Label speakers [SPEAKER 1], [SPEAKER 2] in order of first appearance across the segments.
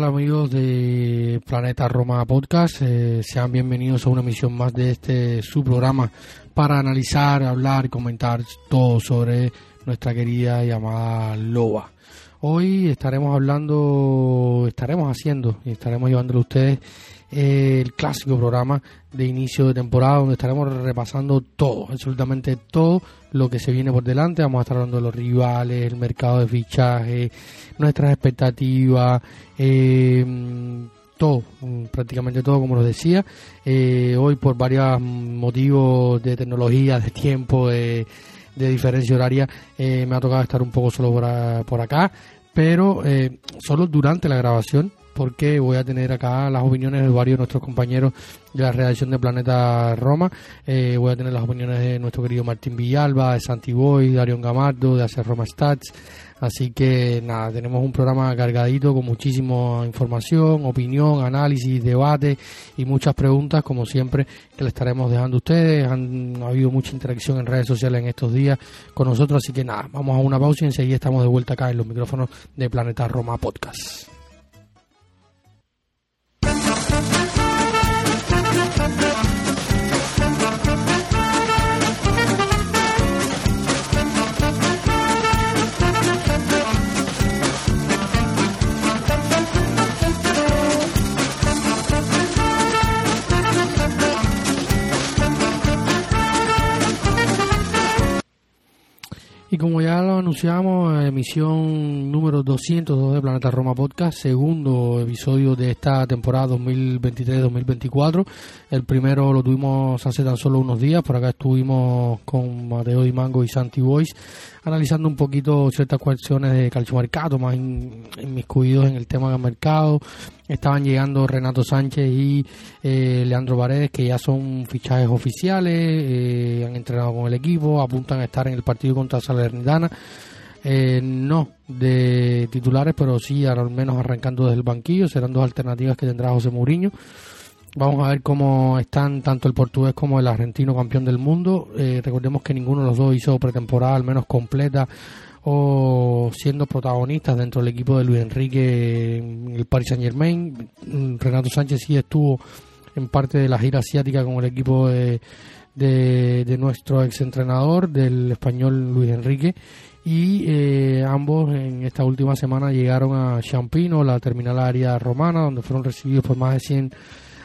[SPEAKER 1] Tal amigos de Planeta Roma Podcast? Eh, sean bienvenidos a una emisión más de este su programa para analizar, hablar y comentar todo sobre nuestra querida llamada Loba. Hoy estaremos hablando, estaremos haciendo y estaremos llevándole a ustedes el clásico programa de inicio de temporada donde estaremos repasando todo, absolutamente todo lo que se viene por delante. Vamos a estar hablando de los rivales, el mercado de fichaje, nuestras expectativas, eh, todo, prácticamente todo, como lo decía. Eh, hoy por varios motivos de tecnología, de tiempo, de, diferencia horaria, eh, me ha tocado estar un poco solo por, por acá, pero solo durante la grabación porque voy a tener acá las opiniones de varios de nuestros compañeros de la redacción de Planeta Roma. Eh, voy a tener las opiniones de nuestro querido Martín Villalba, de Santi Boy, de Arión Gamardo, de Hacer Roma Stats. Así que nada, tenemos un programa cargadito con muchísima información, opinión, análisis, debate y muchas preguntas, como siempre, que le estaremos dejando a ustedes. Han ha habido mucha interacción en redes sociales en estos días con nosotros, así que nada, vamos a una pausa y enseguida estamos de vuelta acá en los micrófonos de Planeta Roma Podcast. Anunciamos, emisión número 202 de Planeta Roma Podcast, segundo episodio de esta temporada 2023-2024. El primero lo tuvimos hace tan solo unos días, por acá estuvimos con Mateo Di Mango y Santi Boys analizando un poquito ciertas cuestiones de calciomercado, más inmiscuidos en el tema del mercado. Estaban llegando Renato Sánchez y eh, Leandro Paredes, que ya son fichajes oficiales, eh, han entrenado con el equipo, apuntan a estar en el partido contra Salernitana. Eh, no de titulares, pero sí al menos arrancando desde el banquillo. Serán dos alternativas que tendrá José Mourinho. Vamos a ver cómo están tanto el portugués como el argentino campeón del mundo. Eh, recordemos que ninguno de los dos hizo pretemporada al menos completa o siendo protagonistas dentro del equipo de Luis Enrique en el Paris Saint Germain. Mm, Renato Sánchez sí estuvo en parte de la gira asiática con el equipo de, de, nuestro exentrenador, del español Luis Enrique. Y eh, ambos en esta última semana llegaron a Champino, la terminal área romana, donde fueron recibidos por más de 100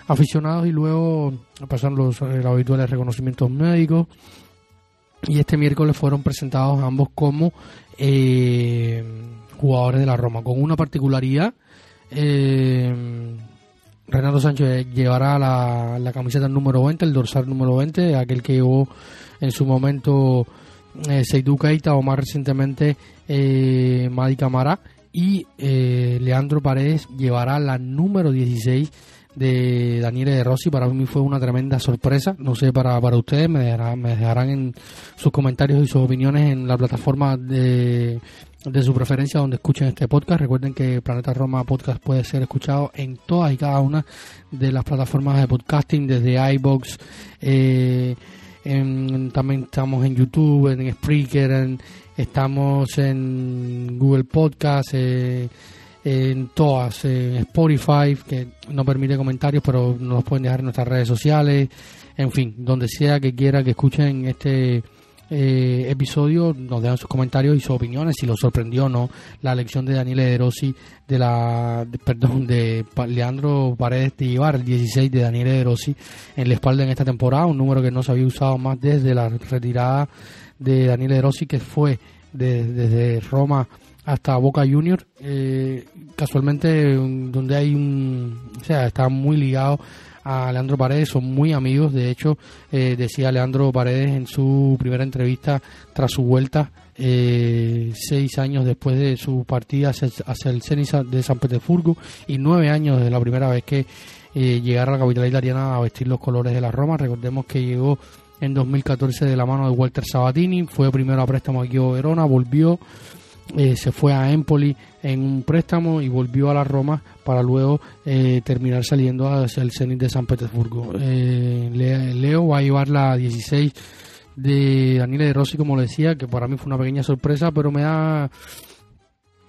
[SPEAKER 1] aficionados y luego pasaron los, eh, habituales reconocimientos médicos. Y este miércoles fueron presentados ambos como eh, jugadores de la Roma con una particularidad eh, Renato Sánchez llevará la, la, camiseta número 20 el dorsal número 20 aquel que llevó en su momento Seydou Keita o más recientemente eh, Madi Camara y eh, Leandro Paredes llevará la número 16 de Daniele De Rossi para mí fue una tremenda sorpresa. No sé, para, para ustedes me dejarán, me dejarán en sus comentarios y sus opiniones en la plataforma de, de su preferencia donde escuchen este podcast. Recuerden que Planeta Roma Podcast puede ser escuchado en todas y cada una de las plataformas de podcasting, desde iBox, eh, también estamos en YouTube, en Spreaker, estamos en Google Podcast. Eh, en todas, en Spotify, que no permite comentarios, pero nos pueden dejar en nuestras redes sociales, en fin, donde sea que quiera que escuchen este eh, episodio nos dejan sus comentarios y sus opiniones si los sorprendió o no la elección de Daniele De Rossi de la perdón de Leandro Paredes de llevar el 16 de Daniele De Rossi en la espalda en esta temporada un número que no se había usado más desde la retirada de Daniele De Rossi que fue desde Roma hasta Boca Junior eh, casualmente donde hay un o sea está muy ligado a Leandro Paredes, son muy amigos. De hecho, eh, decía Leandro Paredes en su primera entrevista tras su vuelta, eh, seis años después de su partida hacia, el Zenit de San Petersburgo y nueve años desde la primera vez que eh, llegara a la capital italiana a vestir los colores de la Roma. Recordemos que llegó en 2014 de la mano de Walter Sabatini, fue primero a préstamo aquí a Verona, volvió eh, se fue a Empoli en un préstamo y volvió a la Roma para luego eh, terminar saliendo hacia el Zenit de San Petersburgo. Eh, Leo va a llevar la 16 de Daniele De Rossi, como le decía, que para mí fue una pequeña sorpresa, pero me da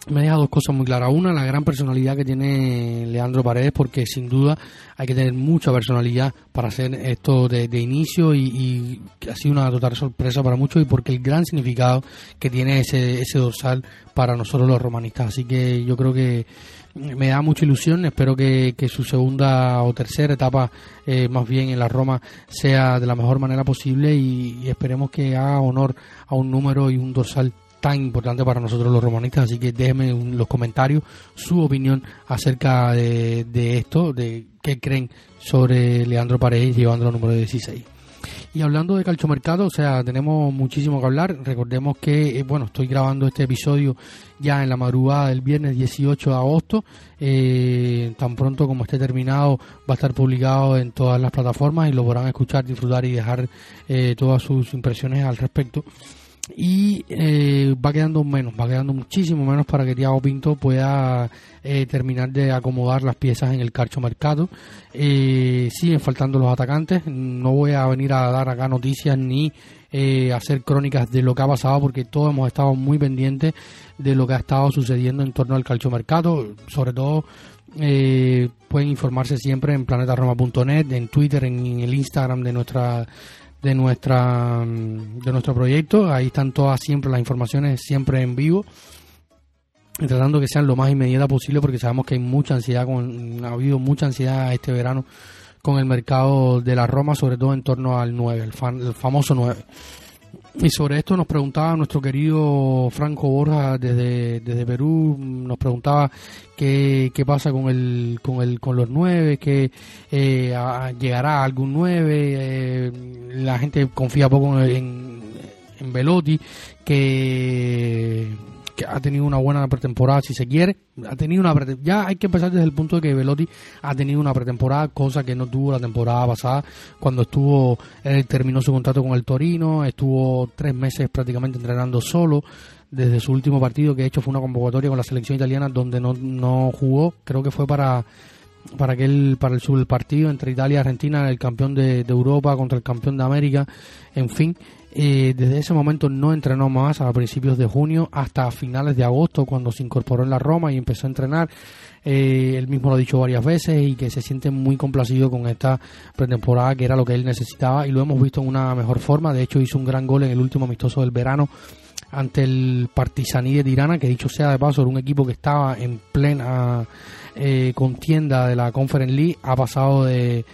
[SPEAKER 1] me deja dos cosas muy claras. Una, la gran personalidad que tiene Leandro Paredes, porque sin duda hay que tener mucha personalidad para hacer esto de, inicio y, ha sido una total sorpresa para muchos y porque el gran significado que tiene ese, ese dorsal para nosotros los romanistas. Así que yo creo que me da mucha ilusión. Espero que, su segunda o tercera etapa, eh, más bien en la Roma, sea de la mejor manera posible y esperemos que haga honor a un número y un dorsal tan importante para nosotros los romanistas, así que déjenme en los comentarios su opinión acerca de, esto, de qué creen sobre Leandro Paredes llevando el número 16. Y hablando de calchomercado, o sea, tenemos muchísimo que hablar. Recordemos que, eh, bueno, estoy grabando este episodio ya en la madrugada del viernes 18 de agosto. Eh, tan pronto como esté terminado, va a estar publicado en todas las plataformas y lo podrán escuchar, disfrutar y dejar eh, todas sus impresiones al respecto y eh, va quedando menos, va quedando muchísimo menos para que Thiago Pinto pueda eh, terminar de acomodar las piezas en el carcho mercado. Eh, siguen faltando los atacantes, no voy a venir a dar acá noticias ni eh, hacer crónicas de lo que ha pasado porque todos hemos estado muy pendientes de lo que ha estado sucediendo en torno al calcio mercado, sobre todo pueden informarse siempre en planetaroma.net, en Twitter, en el Instagram de nuestra de nuestra de nuestro proyecto. Ahí están todas siempre las informaciones siempre en vivo tratando que sean lo más inmediata posible porque sabemos que hay mucha ansiedad con, ha habido mucha ansiedad este verano con el mercado de la Roma, sobre todo en torno al 9, el, el famoso 9. Y sobre esto nos preguntaba nuestro querido Franco Borja desde, desde Perú, nos preguntaba qué, qué pasa con el, con el, con los nueve, que eh, llegará algún nueve, eh, la gente confía poco en, en Velotti, que que ha tenido una buena pretemporada, si se quiere. Ha tenido una ya hay que empezar desde el punto de que Velotti ha tenido una pretemporada, cosa que no tuvo la temporada pasada cuando estuvo él terminó su contrato con el Torino, estuvo tres meses prácticamente entrenando solo desde su último partido, que de hecho fue una convocatoria con la selección italiana donde no, no jugó, creo que fue para para aquel para el, partido entre Italia y Argentina, el campeón de Europa contra el campeón de América, en fin, eh, desde ese momento no entrenó más a principios de junio hasta finales de agosto cuando se incorporó en la Roma y empezó a entrenar. Eh, él mismo lo ha dicho varias veces y que se siente muy complacido con esta pretemporada que era lo que él necesitaba y lo hemos visto en una mejor forma. De hecho hizo un gran gol en el último amistoso del verano ante el Partisaní de Tirana, que dicho sea de paso era un equipo que estaba en plena eh, contienda de la Conference League, ha pasado de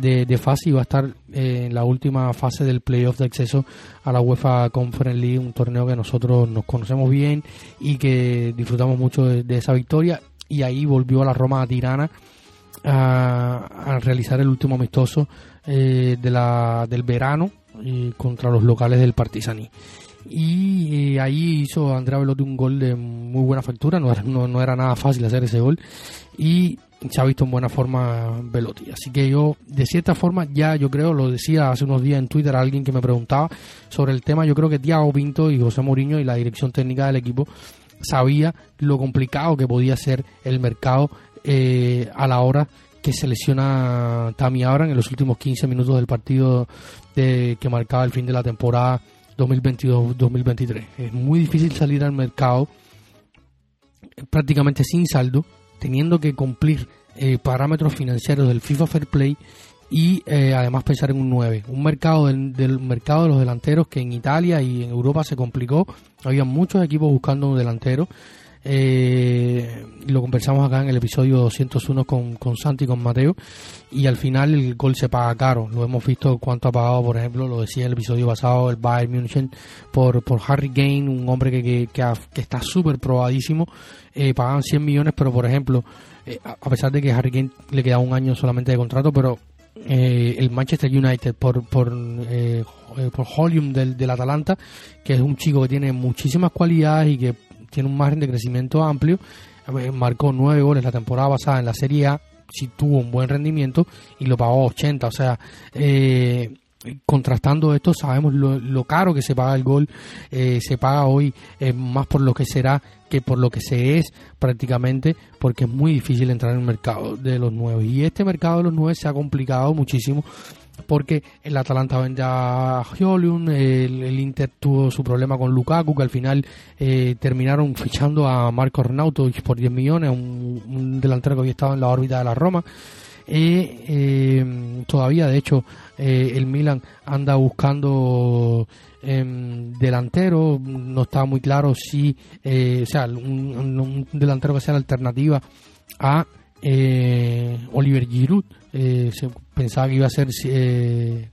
[SPEAKER 1] de, fase y va a estar eh, en la última fase del playoff de acceso a la UEFA Conference League, un torneo que nosotros nos conocemos bien y que disfrutamos mucho de, esa victoria. Y ahí volvió a la Roma Tirana a, realizar el último amistoso eh, de la, del verano eh, contra los locales del Partisaní y ahí hizo Andrea Velotti un gol de muy buena factura, no era, no era nada fácil hacer ese gol y se ha visto en buena forma Velotti. Así que yo, de cierta forma, ya yo creo, lo decía hace unos días en Twitter a alguien que me preguntaba sobre el tema, yo creo que Thiago Pinto y José Mourinho y la dirección técnica del equipo sabía lo complicado que podía ser el mercado eh, a la hora que se lesiona Tammy Abraham en los últimos 15 minutos del partido de, que marcaba el fin de la temporada 2022-2023. Es muy difícil salir al mercado prácticamente sin saldo teniendo que cumplir eh, parámetros financieros del FIFA Fair Play y eh, además pensar en un 9. Un mercado del, del, mercado de los delanteros que en Italia y en Europa se complicó. Había muchos equipos buscando un delantero. Eh, lo conversamos acá en el episodio 201 con, con Santi y con Mateo. Y al final el gol se paga caro. Lo hemos visto cuánto ha pagado, por ejemplo, lo decía en el episodio pasado, el Bayern München por, por Harry Kane, un hombre que, que, que, está súper probadísimo. Eh, pagaban 100 millones, pero por ejemplo, eh, a pesar de que Harry Kane le queda un año solamente de contrato, pero eh, el Manchester United por por eh, por Holium del, del Atalanta que es un chico que tiene muchísimas cualidades y que tiene un margen de crecimiento amplio. Marcó nueve goles la temporada pasada en la Serie A sí tuvo un buen rendimiento y lo pagó 80 o sea eh, contrastando esto sabemos lo, caro que se paga el gol eh, se paga hoy eh, más por lo que será que por lo que se es prácticamente porque es muy difícil entrar en el mercado de los nuevos y este mercado de los nueve se ha complicado muchísimo porque el Atalanta vende a el, Inter tuvo su problema con Lukaku, que al final eh, terminaron fichando a Marco Renato por 10 millones, un, delantero que había estado en la órbita de la Roma. Eh, eh, todavía, de hecho, eh, el Milan anda buscando em, delantero. No está muy claro si, o sea, un, delantero que sea la alternativa a Oliver Giroud. se pensaba que iba a ser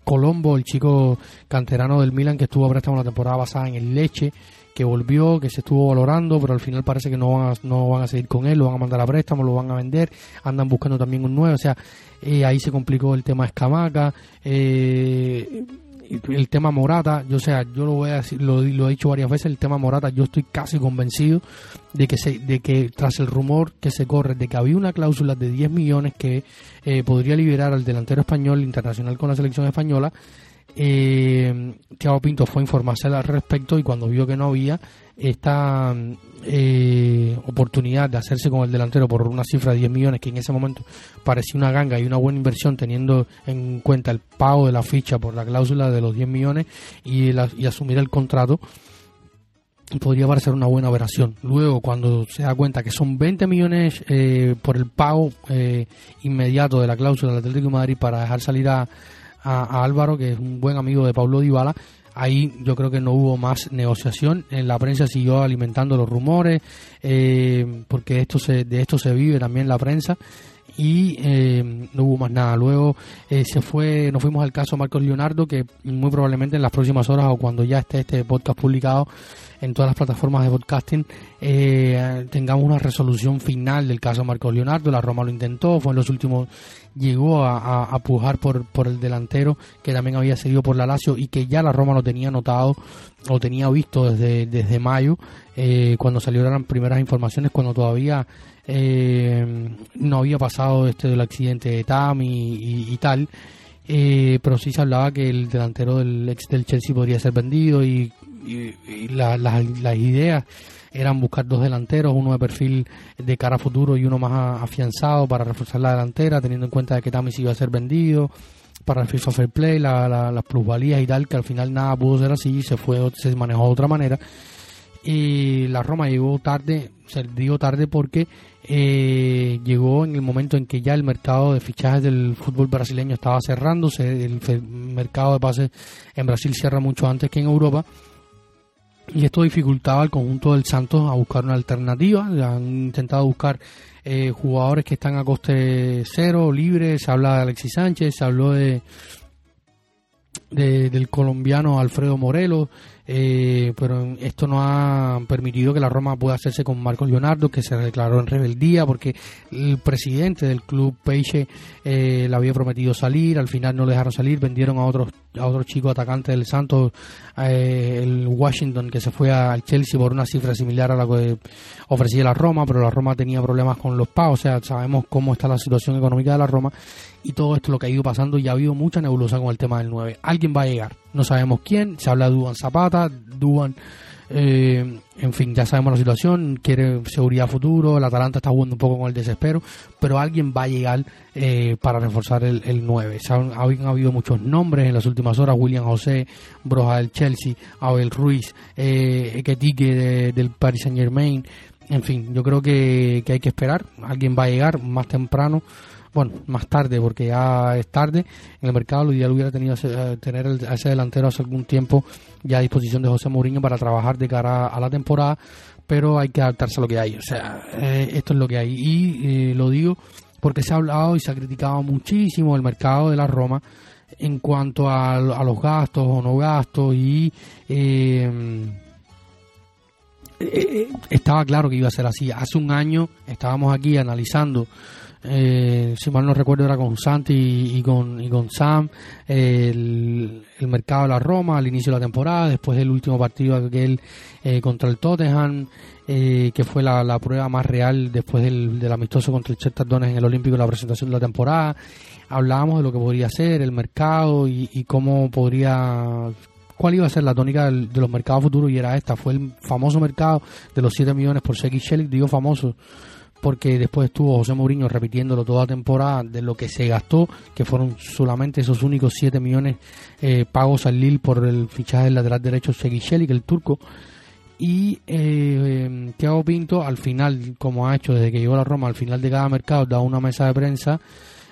[SPEAKER 1] Colombo, el chico canterano del Milan que estuvo a préstamo la temporada basada en el Leche que volvió, que se estuvo valorando, pero al final parece que no van a, no van a seguir con él, lo van a mandar a préstamo, lo van a vender, andan buscando también un nuevo, o sea, eh, ahí se complicó el tema de Escamaca, eh, el tema Morata, yo sea, yo lo voy a decir, lo, lo, he dicho varias veces, el tema Morata, yo estoy casi convencido de que se, de que tras el rumor que se corre de que había una cláusula de 10 millones que eh, podría liberar al delantero español internacional con la selección española, eh, Thiago Pinto fue a informarse al respecto y cuando vio que no había esta eh, oportunidad de hacerse con el delantero por una cifra de 10 millones que en ese momento parecía una ganga y una buena inversión teniendo en cuenta el pago de la ficha por la cláusula de los 10 millones y, asumir el contrato podría parecer una buena operación. Luego, cuando se da cuenta que son 20 millones eh, por el pago eh, inmediato de la cláusula del Atlético de Madrid para dejar salir a, a, a, Álvaro, que es un buen amigo de Pablo Dybala. Ahí yo creo que no hubo más negociación. En la prensa siguió alimentando los rumores, eh, porque esto se, de esto se vive también la prensa y eh, no hubo más nada. Luego eh, se fue, nos fuimos al caso Marcos Leonardo, que muy probablemente en las próximas horas o cuando ya esté este podcast publicado en todas las plataformas de podcasting eh, tengamos una resolución final del caso Marcos Leonardo. La Roma lo intentó, fue en los últimos, llegó a, a, pujar por, por el delantero que también había seguido por la Lazio y que ya la Roma lo tenía notado o tenía visto desde, desde mayo, eh, cuando salieron las primeras informaciones, cuando todavía eh, no había pasado este del accidente de Tam y tal. Eh, pero sí se hablaba que el delantero del ex del Chelsea podría ser vendido y, y la, la, las ideas eran buscar dos delanteros, uno de perfil de cara a futuro y uno más afianzado para reforzar la delantera, teniendo en cuenta de que Tamis iba a ser vendido para el FIFA Fair Play, la, la, las plusvalías y tal, que al final nada pudo ser así, se fue, se manejó de otra manera. Y la Roma llegó tarde, se digo tarde porque eh, llegó en el momento en que ya el mercado de fichajes del fútbol brasileño estaba cerrándose, el mercado de pases en Brasil cierra mucho antes que en Europa y esto dificultaba al conjunto del Santos a buscar una alternativa. Han intentado buscar eh, jugadores que están a coste cero, libres. Se habla de Alexis Sánchez, se habló de, de del colombiano Alfredo Morelos. Eh, pero esto no ha permitido que la Roma pueda hacerse con Marcos Leonardo, que se declaró en rebeldía porque el presidente del club Peixe eh, le había prometido salir, al final no le dejaron salir, vendieron a otros a otro chico atacante del Santos, eh, el Washington, que se fue al Chelsea por una cifra similar a la que ofrecía la Roma, pero la Roma tenía problemas con los pagos, o sea, sabemos cómo está la situación económica de la Roma y todo esto lo que ha ido pasando y ha habido mucha nebulosa con el tema del 9. Alguien va a llegar, no sabemos quién, se habla de Duan Zapata, Duan eh, en fin, ya sabemos la situación, quiere seguridad futuro, el Atalanta está jugando un poco con el desespero, pero alguien va a llegar eh, para reforzar el, el 9. Han, han, habido muchos nombres en las últimas horas, William José, Broja del Chelsea, Abel Ruiz, eh, de, del Paris Saint Germain, en fin, yo creo que, que hay que esperar, alguien va a llegar más temprano bueno, más tarde, porque ya es tarde en el mercado, lo ideal hubiera tenido eh, tener a ese delantero hace algún tiempo ya a disposición de José Mourinho para trabajar de cara a la temporada, pero hay que adaptarse a lo que hay, o sea, eh, esto es lo que hay. Y lo digo porque se ha hablado y se ha criticado muchísimo el mercado de la Roma en cuanto a, los gastos o no gastos y eh, eh, estaba claro que iba a ser así. Hace un año estábamos aquí analizando, eh, si mal no recuerdo era con Santi y, con, y con Sam, el, mercado de la Roma al inicio de la temporada, después del último partido aquel contra el Tottenham, que fue la, prueba más real después del, del amistoso contra el Chertas en el Olímpico, la presentación de la temporada. Hablábamos de lo que podría ser el mercado y, cómo podría cuál iba a ser la tónica de los mercados futuros y era esta, fue el famoso mercado de los 7 millones por Seki digo famoso porque después estuvo José Mourinho repitiéndolo toda la temporada de lo que se gastó, que fueron solamente esos únicos 7 millones eh, pagos al Lille por el fichaje del lateral derecho Seki Shelley, que el turco. Y eh, Thiago Pinto, al final, como ha hecho desde que llegó a la Roma, al final de cada mercado, da una mesa de prensa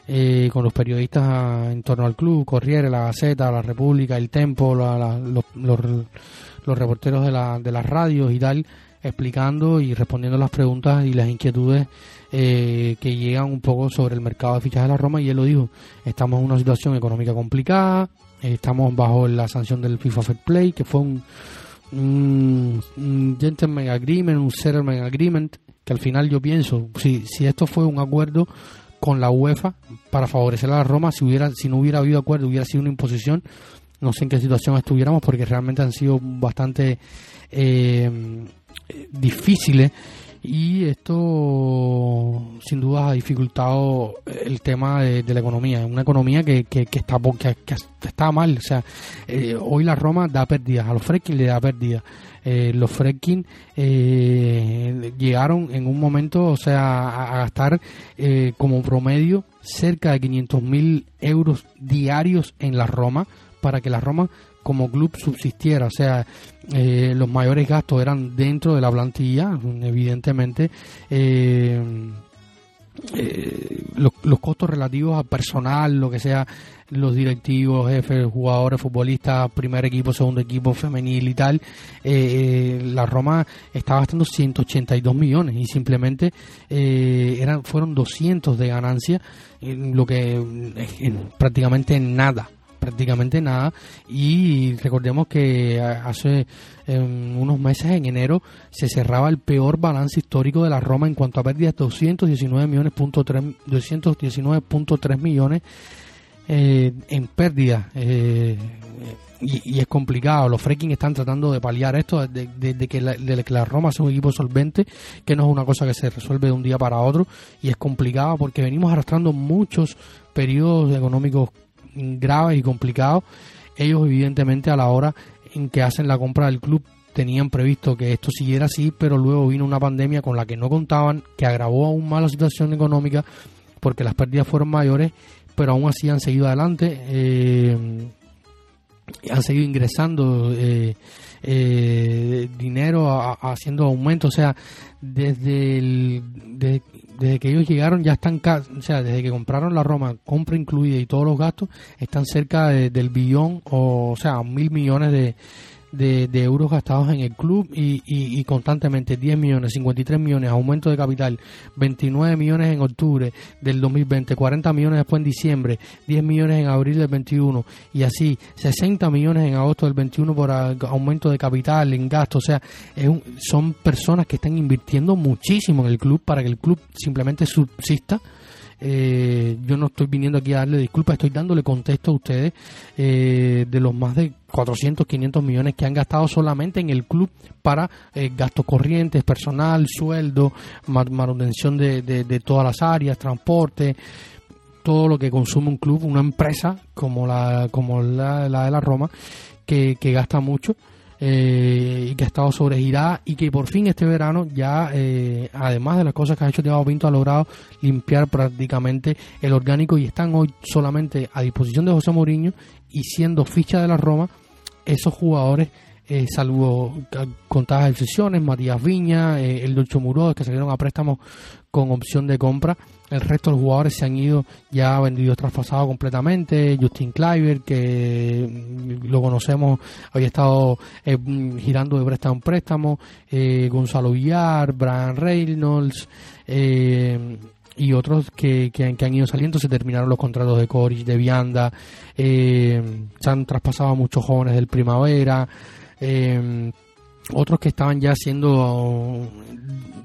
[SPEAKER 1] eh, con los periodistas ah, en torno al club, Corriere, la Gaceta, la República, el Tempo, los, los, reporteros de, la, de las radios y tal, explicando y respondiendo las preguntas y las inquietudes eh, que llegan un poco sobre el mercado de fichajes de la Roma y él lo dijo, estamos en una situación económica complicada, estamos bajo la sanción del FIFA Fair Play, que fue un, un, gentleman agreement, un settlement agreement, que al final yo pienso, si, si esto fue un acuerdo con la UEFA para favorecer a la Roma. Si, hubiera, si no hubiera habido acuerdo, hubiera sido una imposición. No sé en qué situación estuviéramos porque realmente han sido bastante eh, difíciles y esto sin duda ha dificultado el tema de, la economía. Una economía que, que, está, que, está mal. O sea, eh, hoy la Roma da pérdidas, a los Fredkin le da pérdidas. Eh, los Fredkin eh, llegaron en un momento, o sea, a, gastar eh, como promedio cerca de 500 mil euros diarios en la Roma para que la Roma como club subsistiera. O sea, los mayores gastos eran dentro de la plantilla, evidentemente. los, costos relativos a personal, lo que sea, los directivos, jefes, jugadores, futbolistas, primer equipo, segundo equipo, femenil y tal, eh, eh, la Roma estaba gastando 182 millones y simplemente eh, eran fueron 200 de ganancia, lo que prácticamente nada prácticamente nada. Y recordemos que hace unos meses en enero se cerraba el peor balance histórico de la Roma en cuanto a pérdidas 219 millones 219.3 millones eh, en pérdida eh, y, es complicado. Los Freaking están tratando de paliar esto de, que la, de que la Roma sea un equipo solvente, que no es una cosa que se resuelve de un día para otro. Y es complicado porque venimos arrastrando muchos periodos económicos graves y complicados. Ellos evidentemente a la hora en que hacen la compra del club tenían previsto que esto siguiera así, pero luego vino una pandemia con la que no contaban, que agravó aún más la situación económica porque las pérdidas fueron mayores pero aún así han seguido adelante, eh, han seguido ingresando eh, eh, dinero, haciendo aumento, o sea, desde, desde que ellos llegaron ya están, o sea, desde que compraron la Roma, compra incluida y todos los gastos, están cerca del billón, o, o sea, mil millones de de, euros gastados en el club y, y, constantemente 10 millones, 53 millones, aumento de capital, 29 millones en octubre del 2020, 40 millones después en diciembre, 10 millones en abril del 21 y así 60 millones en agosto del 21 por aumento de capital, en gasto, o sea, es son personas que están invirtiendo muchísimo en el club para que el club simplemente subsista eh, yo no estoy viniendo aquí a darle disculpas, estoy dándole contexto a ustedes eh, de los más de 400, 500 millones que han gastado solamente en el club para eh, gastos corrientes, personal, sueldo, manutención de, de, todas las áreas, transporte todo lo que consume un club, una empresa como la, como la de la Roma, que, que gasta mucho eh, y que ha estado sobregirada y que por fin este verano ya, eh, además de las cosas que ha hecho Thiago Pinto, ha logrado limpiar prácticamente el orgánico y están hoy solamente a disposición de José Mourinho y siendo ficha de la Roma esos jugadores eh, salvo contadas excepciones, Matías Viña, eh, el Dolce Muro, que salieron a préstamo con opción de compra. El resto de los jugadores se han ido ya vendidos, traspasados completamente. Justin Cliver, que mm, lo conocemos, había estado eh, mm, girando de préstamo en préstamo. Gonzalo Villar, Brian Reynolds, y otros que, que, han ido saliendo. Se terminaron los contratos de Coris, de Vianda, eh, se han traspasado a muchos jóvenes del primavera. Eh, otros que estaban ya siendo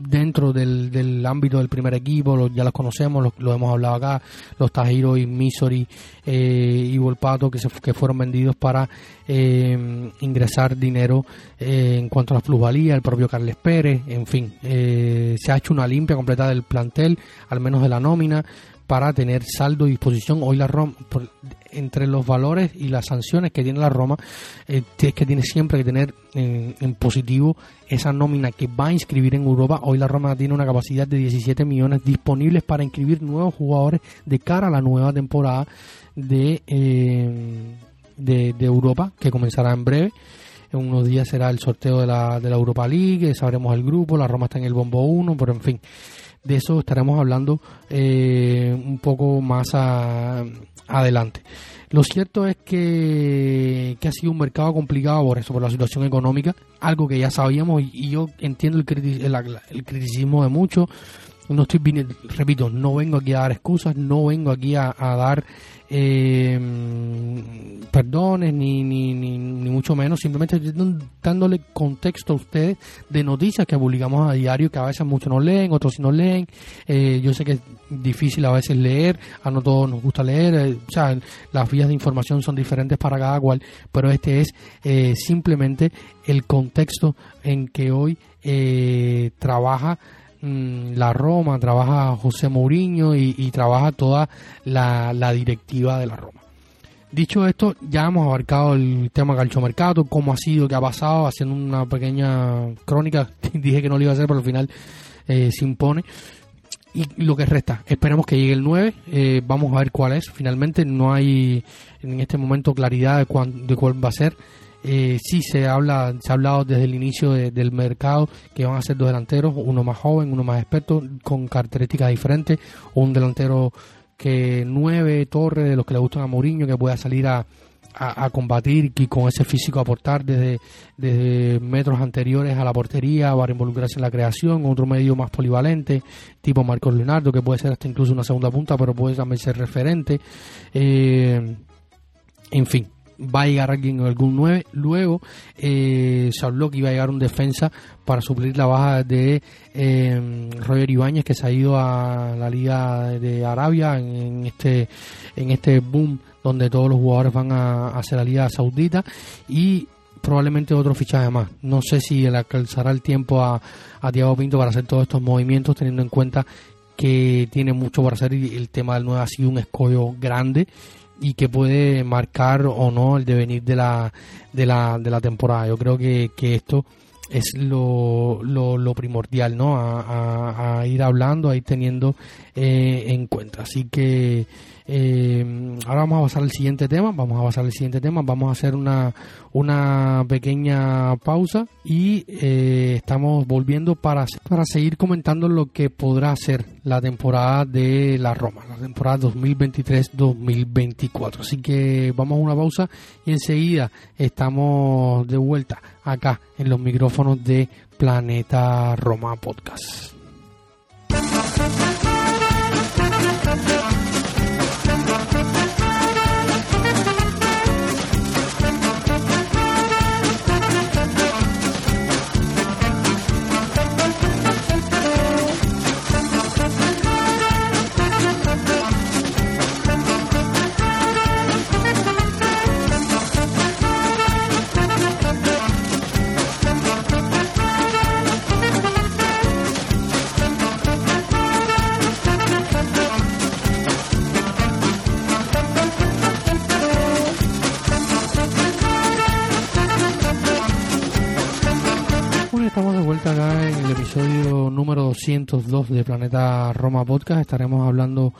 [SPEAKER 1] dentro del, del ámbito del primer equipo, ya los conocemos, lo, hemos hablado acá, los Tajiro y Misori eh, y Volpato que, se, que fueron vendidos para eh, ingresar dinero eh, en cuanto a la plusvalía, el propio Carles Pérez, en fin, se ha hecho una limpia completa del plantel, al menos de la nómina, para tener saldo y disposición. Hoy la Roma, entre los valores y las sanciones que tiene la Roma, eh, es que tiene siempre que tener en, positivo esa nómina que va a inscribir en Europa. Hoy la Roma tiene una capacidad de 17 millones disponibles para inscribir nuevos jugadores de cara a la nueva temporada de, eh, de, Europa, que comenzará en breve. En unos días será el sorteo de la, de la Europa League, sabremos el grupo, la Roma está en el bombo 1, pero en fin de eso estaremos hablando eh, un poco más adelante. Lo cierto es que, ha sido un mercado complicado por eso, por la situación económica, algo que ya sabíamos y, yo entiendo el, el, criticismo de muchos. No estoy, repito, no vengo aquí a dar excusas, no vengo aquí a dar eh, perdones ni, ni, ni, mucho menos, simplemente estoy dándole contexto a ustedes de noticias que publicamos a diario que a veces muchos no leen, otros sí no leen. Eh, yo sé que es difícil a veces leer, a no todos nos gusta leer, eh, o sea, las vías de información son diferentes para cada cual, pero este es eh, simplemente el contexto en que hoy trabaja la Roma, trabaja José Mourinho y, trabaja toda la, directiva de la Roma. Dicho esto, ya hemos abarcado el tema calchomercato, cómo ha sido, qué ha pasado, haciendo una pequeña crónica. Dije que no lo iba a hacer, pero al final eh, se impone. Y lo que resta, esperemos que llegue el 9, eh, vamos a ver cuál es. Finalmente no hay en este momento claridad de, de cuál va a ser. Eh, sí se habla, se ha hablado desde el inicio del mercado que van a ser dos delanteros, uno más joven, uno más experto, con características diferentes, un delantero que nueve torres de los que le gustan a Mourinho, que pueda salir a, a, combatir y con ese físico aportar desde, desde metros anteriores a la portería para involucrarse en la creación, otro medio más polivalente, tipo Marcos Leonardo, que puede ser hasta incluso una segunda punta, pero puede también ser referente. Eh, en fin, va a llegar alguien en algún 9. Luego eh, habló que iba a llegar un defensa para suplir la baja de eh, Roger Ibáñez que se ha ido a la Liga de Arabia en, este en este boom donde todos los jugadores van a, hacer la Liga Saudita y probablemente otro fichaje más. No sé si le alcanzará el tiempo a, a Thiago Pinto para hacer todos estos movimientos teniendo en cuenta que tiene mucho para hacer y el tema del 9 ha sido un escollo grande y que puede marcar o no el devenir de la, de la, de la temporada. Yo creo que, que esto es lo, lo, primordial, ¿no? A, ir hablando, a ir teniendo eh, en cuenta. Así que eh, ahora vamos a pasar al siguiente tema, vamos a pasar al siguiente tema, vamos a hacer una, una pequeña pausa y eh, estamos volviendo para, para seguir comentando lo que podrá ser la temporada de la Roma, la temporada 2023-2024. Así que vamos a una pausa y enseguida estamos de vuelta acá en los micrófonos de Planeta Roma Podcast. Episodio número 202 de Planeta Roma Podcast. Estaremos hablando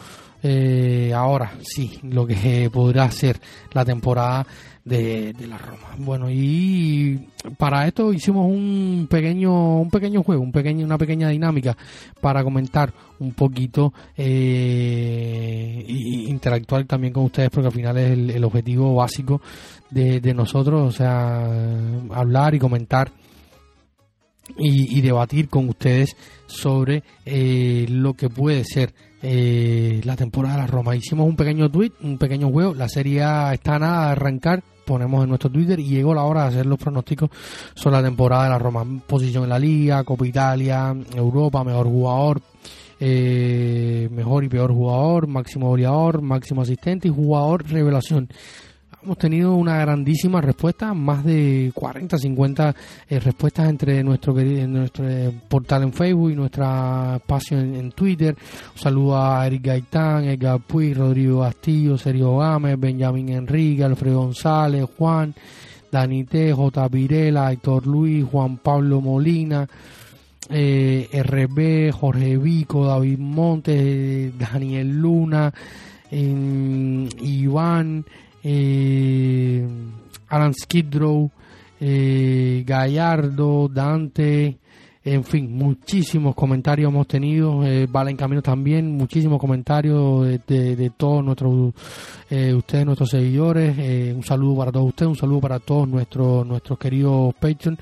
[SPEAKER 1] eh, ahora sí lo que podrá ser la temporada de, la Roma. Bueno, y para esto hicimos un pequeño, un pequeño juego, un pequeño, una pequeña dinámica para comentar un poquito eh, y interactuar también con ustedes, porque al final es el, objetivo básico de, nosotros, o sea, hablar y comentar y, debatir con ustedes sobre eh, lo que puede ser eh, la temporada de la Roma. Hicimos un pequeño tweet, un pequeño juego. La serie está nada de arrancar ponemos en nuestro Twitter y llegó la hora de hacer los pronósticos sobre la temporada de la Roma. Posición en la Liga, Copa Italia, Europa, mejor jugador, eh, mejor y peor jugador, máximo goleador, máximo asistente y jugador revelación hemos tenido una grandísima respuesta, más de 40, 50 eh, respuestas entre nuestro nuestro eh, portal en Facebook y nuestra espacio en, Twitter. Un saludo a Eric Gaitán, Edgar Puy, Rodrigo Castillo, Sergio Gámez, Benjamín Enrique, Alfredo González, Juan, Dani T, J. Virela, Héctor Luis, Juan Pablo Molina. Eh, RB, Jorge Vico, David Montes, Daniel Luna, Iván, eh, Alan Skidrow, eh, Gallardo, Dante, en fin, muchísimos comentarios hemos tenido, eh, Valen Camino también, muchísimos comentarios de, todos nuestros, eh, ustedes, nuestros seguidores, eh, un saludo para todos ustedes, un saludo para todos nuestros, nuestros queridos Patreon,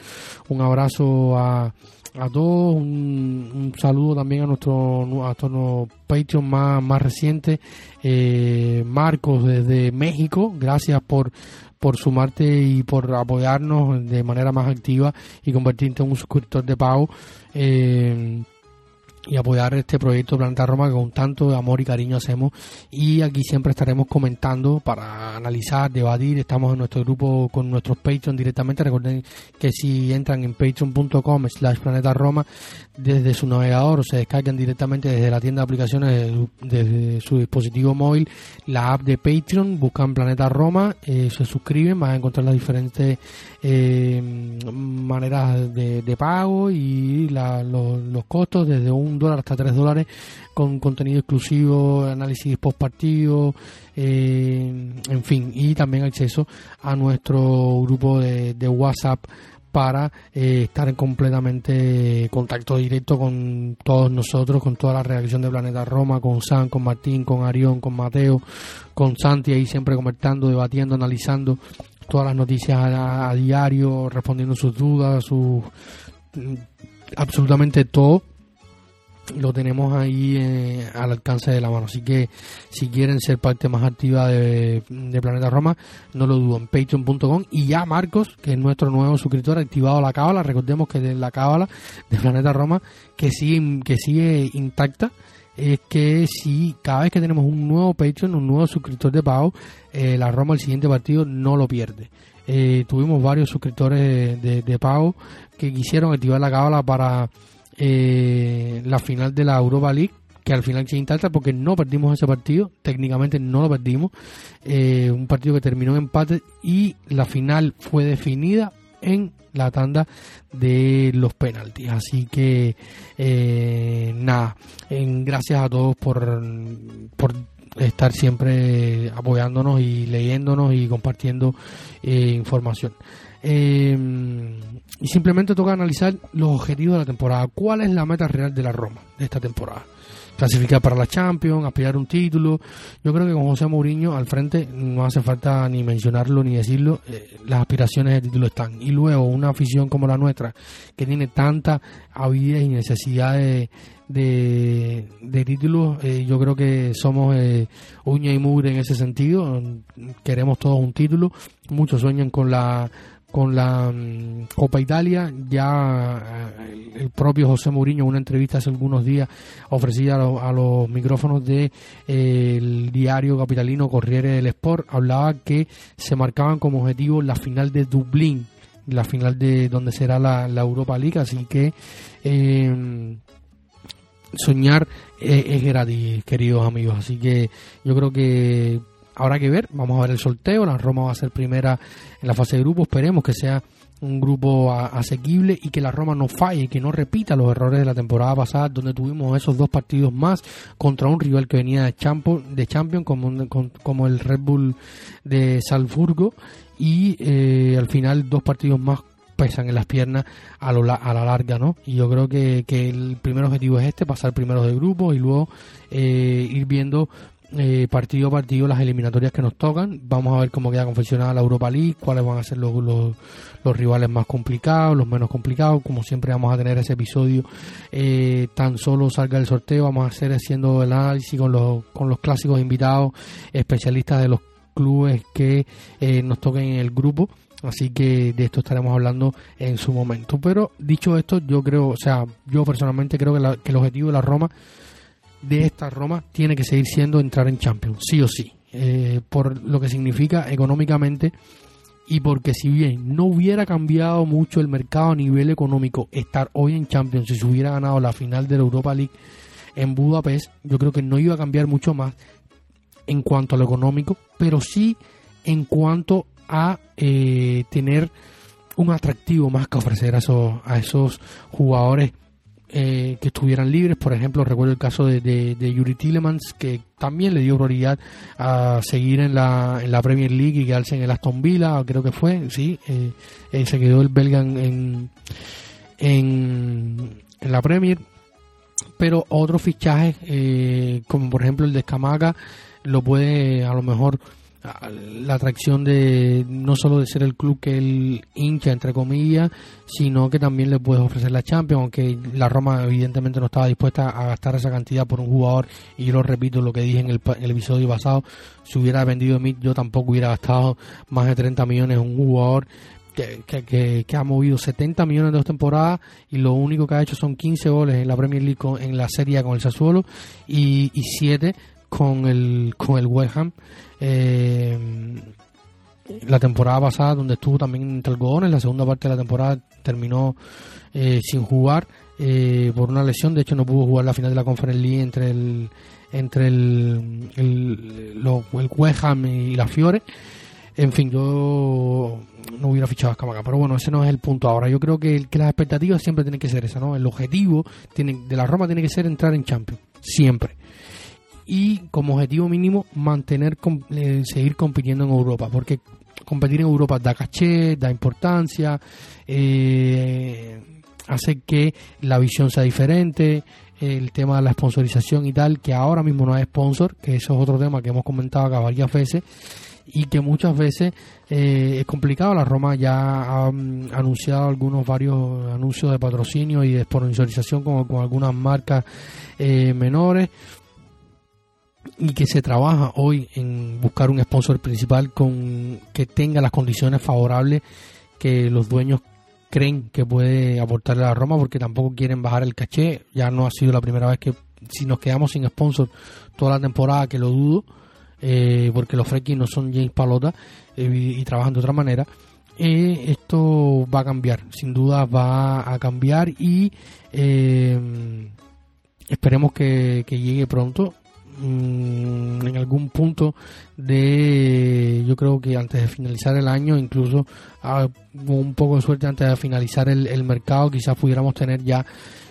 [SPEAKER 1] un abrazo a, a todos, un, saludo también a nuestro, a nuestro Patreon más, más reciente, eh, Marcos desde México, gracias por, por sumarte y por apoyarnos de manera más activa y convertirte en un suscriptor de pago. Eh, y apoyar este proyecto Planeta Roma que con tanto amor y cariño hacemos. Y aquí siempre estaremos comentando para analizar, debatir, estamos en nuestro grupo con nuestros Patreon directamente, recuerden que si entran en patreon.com slash planeta Roma desde su navegador o se descargan directamente desde la tienda de aplicaciones desde su dispositivo móvil la app de Patreon, buscan Planeta Roma, eh, se suscriben, van a encontrar las diferentes eh, maneras de, pago y los costos desde un dólar hasta tres dólares con contenido exclusivo, análisis post partido, eh, en fin, y también acceso a nuestro grupo de, WhatsApp para eh, estar en completamente contacto directo con todos nosotros, con toda la reacción de Planeta Roma, con San, con Martín, con Arión, con Mateo, con Santi, ahí siempre comentando, debatiendo, analizando todas las noticias a, a diario, respondiendo sus dudas, sus absolutamente todo lo tenemos ahí eh, al alcance de la mano. Así que si quieren ser parte más activa de, Planeta Roma, no lo dudo, en patreon.com. Y ya Marcos, que es nuestro nuevo suscriptor, ha activado la cábala. Recordemos que de la cábala de Planeta Roma, que sigue, que sigue intacta, es que si cada vez que tenemos un nuevo Patreon, un nuevo suscriptor de pago, eh, la Roma el siguiente partido no lo pierde. Eh, tuvimos varios suscriptores de, de pago que quisieron activar la cábala para eh, la final de la Europa League que al final se intenta porque no perdimos ese partido, técnicamente no lo perdimos, eh, un partido que terminó en empate y la final fue definida en la tanda de los penaltis. Así que eh, nada, en, gracias a todos por, por estar siempre apoyándonos y leyéndonos y compartiendo eh, información. Eh, y simplemente toca analizar los objetivos de la temporada. ¿Cuál es la meta real de la Roma de esta temporada? Clasificar para la Champions, aspirar un título. Yo creo que con José Mourinho al frente no hace falta ni mencionarlo ni decirlo. Eh, las aspiraciones de título están. Y luego una afición como la nuestra, que tiene tanta avidez y necesidad de, de, títulos, eh, yo creo que somos eh, uña y mugre en ese sentido. Queremos todos un título. Muchos sueñan con la con la mm, Copa Italia. Ya eh, el propio José Mourinho, en una entrevista hace algunos días ofrecida a, los micrófonos del de, el diario capitalino Corriere del Sport, hablaba que se marcaban como objetivo la final de Dublín, la final de donde será la, Europa League. Así que. Eh, soñar es, es gratis, queridos amigos. Así que yo creo que habrá que ver, vamos a ver el sorteo, la Roma va a ser primera en la fase de grupo, esperemos que sea un grupo asequible y que la Roma no falle, que no repita los errores de la temporada pasada, donde tuvimos esos dos partidos más contra un rival que venía de Champions, de Champions como, como el Red Bull de Salzburgo, y eh, al final dos partidos más pesan en las piernas a, lo, a la larga, ¿no? Y yo creo que, que el primer objetivo es este, pasar primero de grupo y luego eh, ir viendo eh, partido a partido las eliminatorias que nos tocan. Vamos a ver cómo queda confeccionada la Europa League, cuáles van a ser los, los, rivales más complicados, los menos complicados. Como siempre vamos a tener ese episodio eh, tan solo salga el sorteo. Vamos a hacer haciendo el análisis con los, con los clásicos invitados, especialistas de los clubes que eh, nos toquen en el grupo. Así que de esto estaremos hablando en su momento. Pero dicho esto, yo creo, o sea, yo personalmente creo que, que el objetivo de la Roma de esta Roma tiene que seguir siendo entrar en Champions, sí o sí, eh, por lo que significa económicamente y porque si bien no hubiera cambiado mucho el mercado a nivel económico estar hoy en Champions si se hubiera ganado la final de la Europa League en Budapest, yo creo que no iba a cambiar mucho más en cuanto a lo económico, pero sí en cuanto a eh, tener un atractivo más que ofrecer a esos, a esos jugadores eh, que estuvieran libres. Por ejemplo, recuerdo el caso de, de, Yuri Tillemans, que también le dio prioridad a seguir en la, en la Premier League y quedarse en el Aston Villa, creo que fue, sí, eh, eh, se quedó el belga en, en, en la Premier. Pero otros fichajes, como por ejemplo el de Escamaca, lo puede a lo mejor la atracción de no solo de ser el club que él hincha entre comillas sino que también le puedes ofrecer la Champions aunque la Roma evidentemente no estaba dispuesta a gastar esa cantidad por un jugador y yo lo repito lo que dije en el, episodio pasado si hubiera vendido mí yo tampoco hubiera gastado más de 30 millones en un jugador que, que, que, ha movido 70 millones de dos temporadas y lo único que ha hecho son 15 goles en la Premier League en la Serie con el Sassuolo y, y 7 con el, con el West Ham. Eh, la temporada pasada, donde estuvo también entre algodones, la segunda parte de la temporada terminó eh, sin jugar eh, por una lesión. De hecho, no pudo jugar la final de la Conference League entre el entre el, el, West Ham y la Fiore. En fin, yo no hubiera fichado a Escamaca, pero bueno, ese no es el punto ahora. Yo creo que, que las expectativas siempre tienen que ser esa, ¿no? El objetivo tiene, de la Roma tiene que ser entrar en Champions, siempre y como objetivo mínimo mantener eh, seguir compitiendo en Europa porque competir en Europa da caché da importancia eh, hace que la visión sea diferente el tema de la sponsorización y tal que ahora mismo no hay sponsor que eso es otro tema que hemos comentado acá varias veces y que muchas veces eh, es complicado. La Roma ya ha mm, anunciado algunos varios anuncios de patrocinio y de sponsorización con, con algunas marcas menores y que se trabaja hoy en buscar un sponsor principal con que tenga las condiciones favorables que los dueños creen que puede aportarle a Roma porque tampoco quieren bajar el caché. Ya no ha sido la primera vez que si nos quedamos sin sponsor toda la temporada que lo dudo eh, porque los Frekis no son James Palota eh, y, trabajan de otra manera eh, esto va a cambiar sin duda va a cambiar y esperemos que, que llegue pronto Mm, en algún punto de yo creo que antes de finalizar el año incluso ah, un poco de suerte antes de finalizar el, mercado quizás pudiéramos tener ya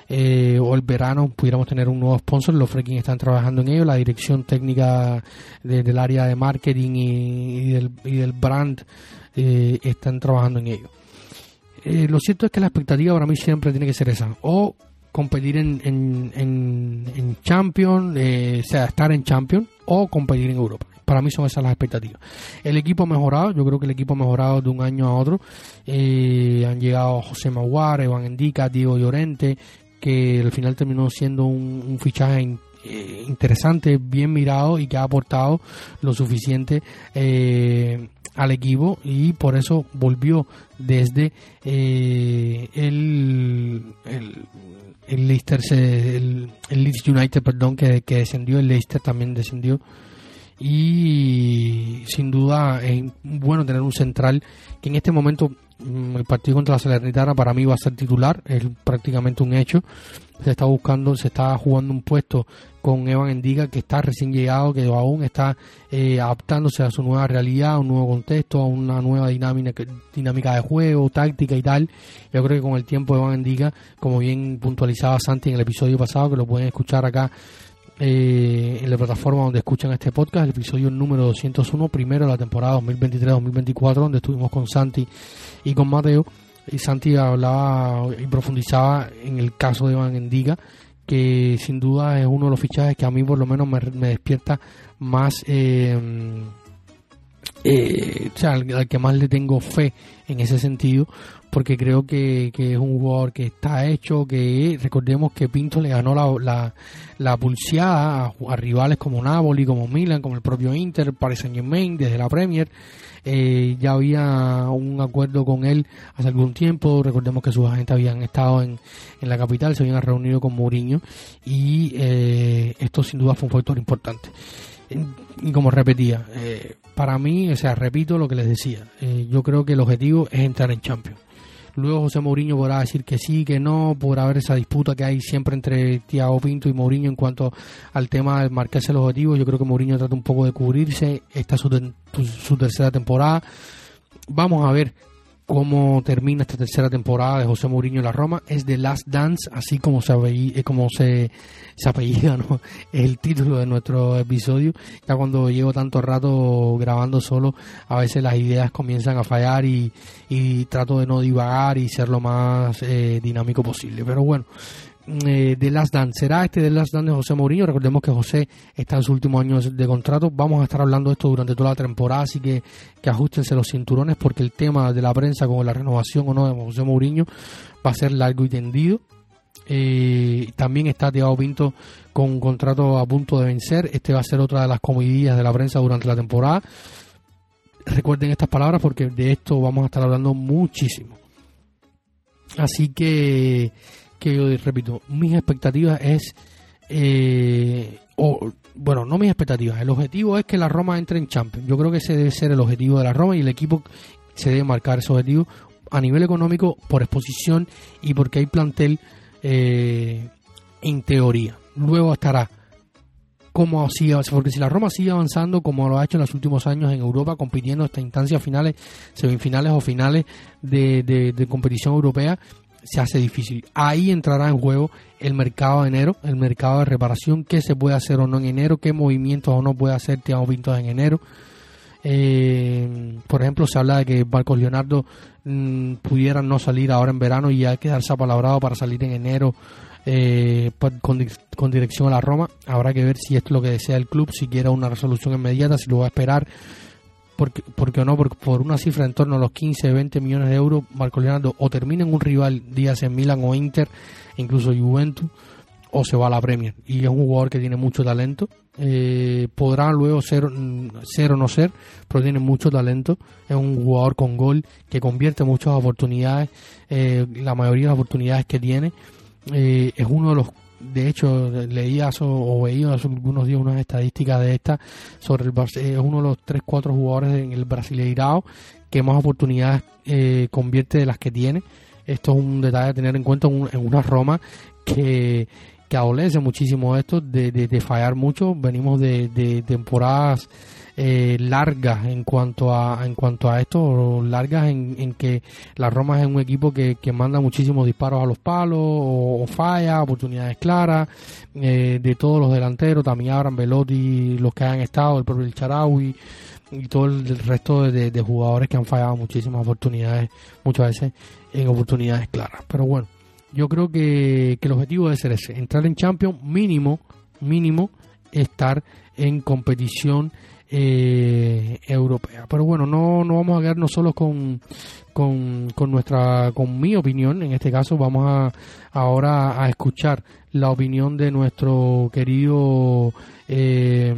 [SPEAKER 1] eh, o el verano pudiéramos tener un nuevo sponsor los Freaking están trabajando en ello la dirección técnica del área de marketing y, del, y del, brand eh, están trabajando en ello. Eh, lo cierto es que la expectativa para mí siempre tiene que ser esa o competir en, en, en, Champions, eh, sea, estar en Champions o competir en Europa. Para mí son esas las expectativas. El equipo ha mejorado, yo creo que el equipo ha mejorado de un año a otro. Eh, han llegado José Maguar, Evan Endica, Diego Llorente, que al final terminó siendo un, fichaje eh, interesante, bien mirado y que ha aportado lo suficiente eh, al equipo y por eso volvió desde el, el, el Leicester el, Leeds United perdón que, descendió el Leicester también descendió y sin duda es bueno tener un central que en este momento Mm, el partido contra la Salernitana para mí va a ser titular, es prácticamente un hecho. Se está buscando, se está jugando un puesto con Evan Endiga que está recién llegado, que aún está eh, adaptándose a su nueva realidad, a un nuevo contexto, a una nueva dinámica, dinámica de juego, táctica y tal. Yo creo que con el tiempo Evan Endiga, como bien puntualizaba Santi en el episodio pasado, que lo pueden escuchar acá eh, en la plataforma donde escuchan este podcast, el episodio número 201, primero de la temporada 2023-2024, donde estuvimos con Santi y con Mateo. Y Santi hablaba y profundizaba en el caso de Van Endiga, que sin duda es uno de los fichajes que a mí por lo menos me, despierta más, eh, eh, o sea, al, que más le tengo fe en ese sentido, porque creo que, es un jugador que está hecho, que recordemos que Pinto le ganó la, la, la pulseada a, rivales como Napoli, como Milan, como el propio Inter, Paris Saint Germain, desde la Premier. Eh, ya había un acuerdo con él hace algún tiempo, recordemos que sus agentes habían estado en, en la capital, se habían reunido con Mourinho y eh, esto sin duda fue un factor importante. Y como repetía, eh, para mí, o sea, repito lo que les decía, yo creo que el objetivo es entrar en Champions Luego José Mourinho podrá decir que sí, que no, por haber esa disputa que hay siempre entre Thiago Pinto y Mourinho en cuanto al tema de marcarse los objetivos. Yo creo que Mourinho trata un poco de cubrirse. Esta es su tercera temporada. Vamos a ver cómo termina esta tercera temporada de José Mourinho en la Roma es The Last Dance, así como se, eh, como se, se apellida ¿no? el título de nuestro episodio. Ya cuando llevo tanto rato grabando solo, a veces las ideas comienzan a fallar y, y trato de no divagar y ser lo más eh, dinámico posible. Pero bueno, eh, de Last Dance. ¿Será este de Last Dance de José Mourinho? Recordemos que José está en su último año de contrato. Vamos a estar hablando de esto durante toda la temporada, así que, que ajustense los cinturones porque el tema de la prensa con la renovación o no de José Mourinho va a ser largo y tendido. Eh, también está Thiago Pinto con un contrato a punto de vencer. Este va a ser otra de las comidillas de la prensa durante la temporada. Recuerden estas palabras porque de esto vamos a estar hablando muchísimo. Así que que yo repito, mis expectativas es, eh, o, bueno, no mis expectativas, el objetivo es que la Roma entre en Champions. Yo creo que ese debe ser el objetivo de la Roma y el equipo se debe marcar ese objetivo a nivel económico, por exposición y porque hay plantel eh, en teoría. Luego estará como sigue, porque si la Roma sigue avanzando como lo ha hecho en los últimos años en Europa, compitiendo hasta instancias finales, semifinales o finales de, de competición europea, se hace difícil. Ahí entrará en juego el mercado de enero, el mercado de reparación, qué se puede hacer o no en enero, qué movimientos o no puede hacer Tiago Pinto en enero. Eh, por ejemplo, se habla de que Marcos Leonardo mm, pudiera no salir ahora en verano y ya quedarse apalabrado para salir en enero eh, con, con, dirección a la Roma. Habrá que ver si es lo que desea el club, si quiere una resolución inmediata, si lo va a esperar porque, porque no, porque por una cifra en torno a los 15, 20 millones de euros, Marco Leonardo o termina en un rival, días en Milan o Inter, incluso Juventus, o se va a la Premier. Y es un jugador que tiene mucho talento. Eh, podrá luego ser, ser o no ser, pero tiene mucho talento. Es un jugador con gol que convierte muchas oportunidades, eh, la mayoría de las oportunidades que tiene. Eh, es uno de los de hecho, leía o veía hace algunos días unas estadísticas de esta sobre el es uno de los 3-4 jugadores en el Brasileirao que más oportunidades eh, convierte de las que tiene. Esto es un detalle a tener en cuenta en, una Roma que, que adolece muchísimo esto de, de, fallar mucho. Venimos de, de temporadas eh, largas en cuanto a en cuanto a esto largas en, que la Roma es un equipo que, manda muchísimos disparos a los palos o, falla oportunidades claras eh, de todos los delanteros también Abraham Velotti los que han estado el propio El Charaui y todo el resto de, jugadores que han fallado muchísimas oportunidades muchas veces en oportunidades claras. Pero bueno yo creo que, que el objetivo debe ser ese entrar en Champions mínimo mínimo estar en competición eh, europea. Pero bueno, no, no vamos a quedarnos solos con, con, con, nuestra, con mi opinión. En este caso, vamos a ahora a escuchar la opinión de nuestro querido eh,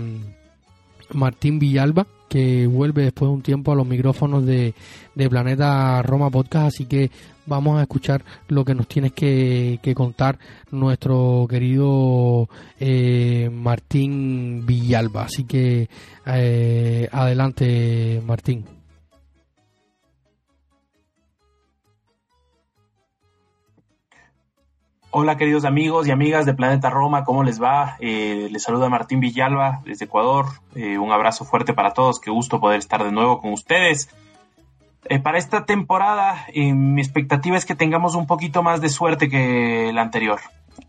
[SPEAKER 1] Martín Villalba, que vuelve después de un tiempo a los micrófonos de, de Planeta Roma Podcast. Así que vamos a escuchar lo que nos tienes que, contar nuestro querido eh, Martín Villalba. Así que eh, adelante, Martín.
[SPEAKER 2] Hola queridos amigos y amigas de Planeta Roma, ¿cómo les va? Eh, les saluda Martín Villalba desde Ecuador. Eh, un abrazo fuerte para todos, qué gusto poder estar de nuevo con ustedes. Eh, para esta temporada, mi expectativa es que tengamos un poquito más de suerte que la anterior,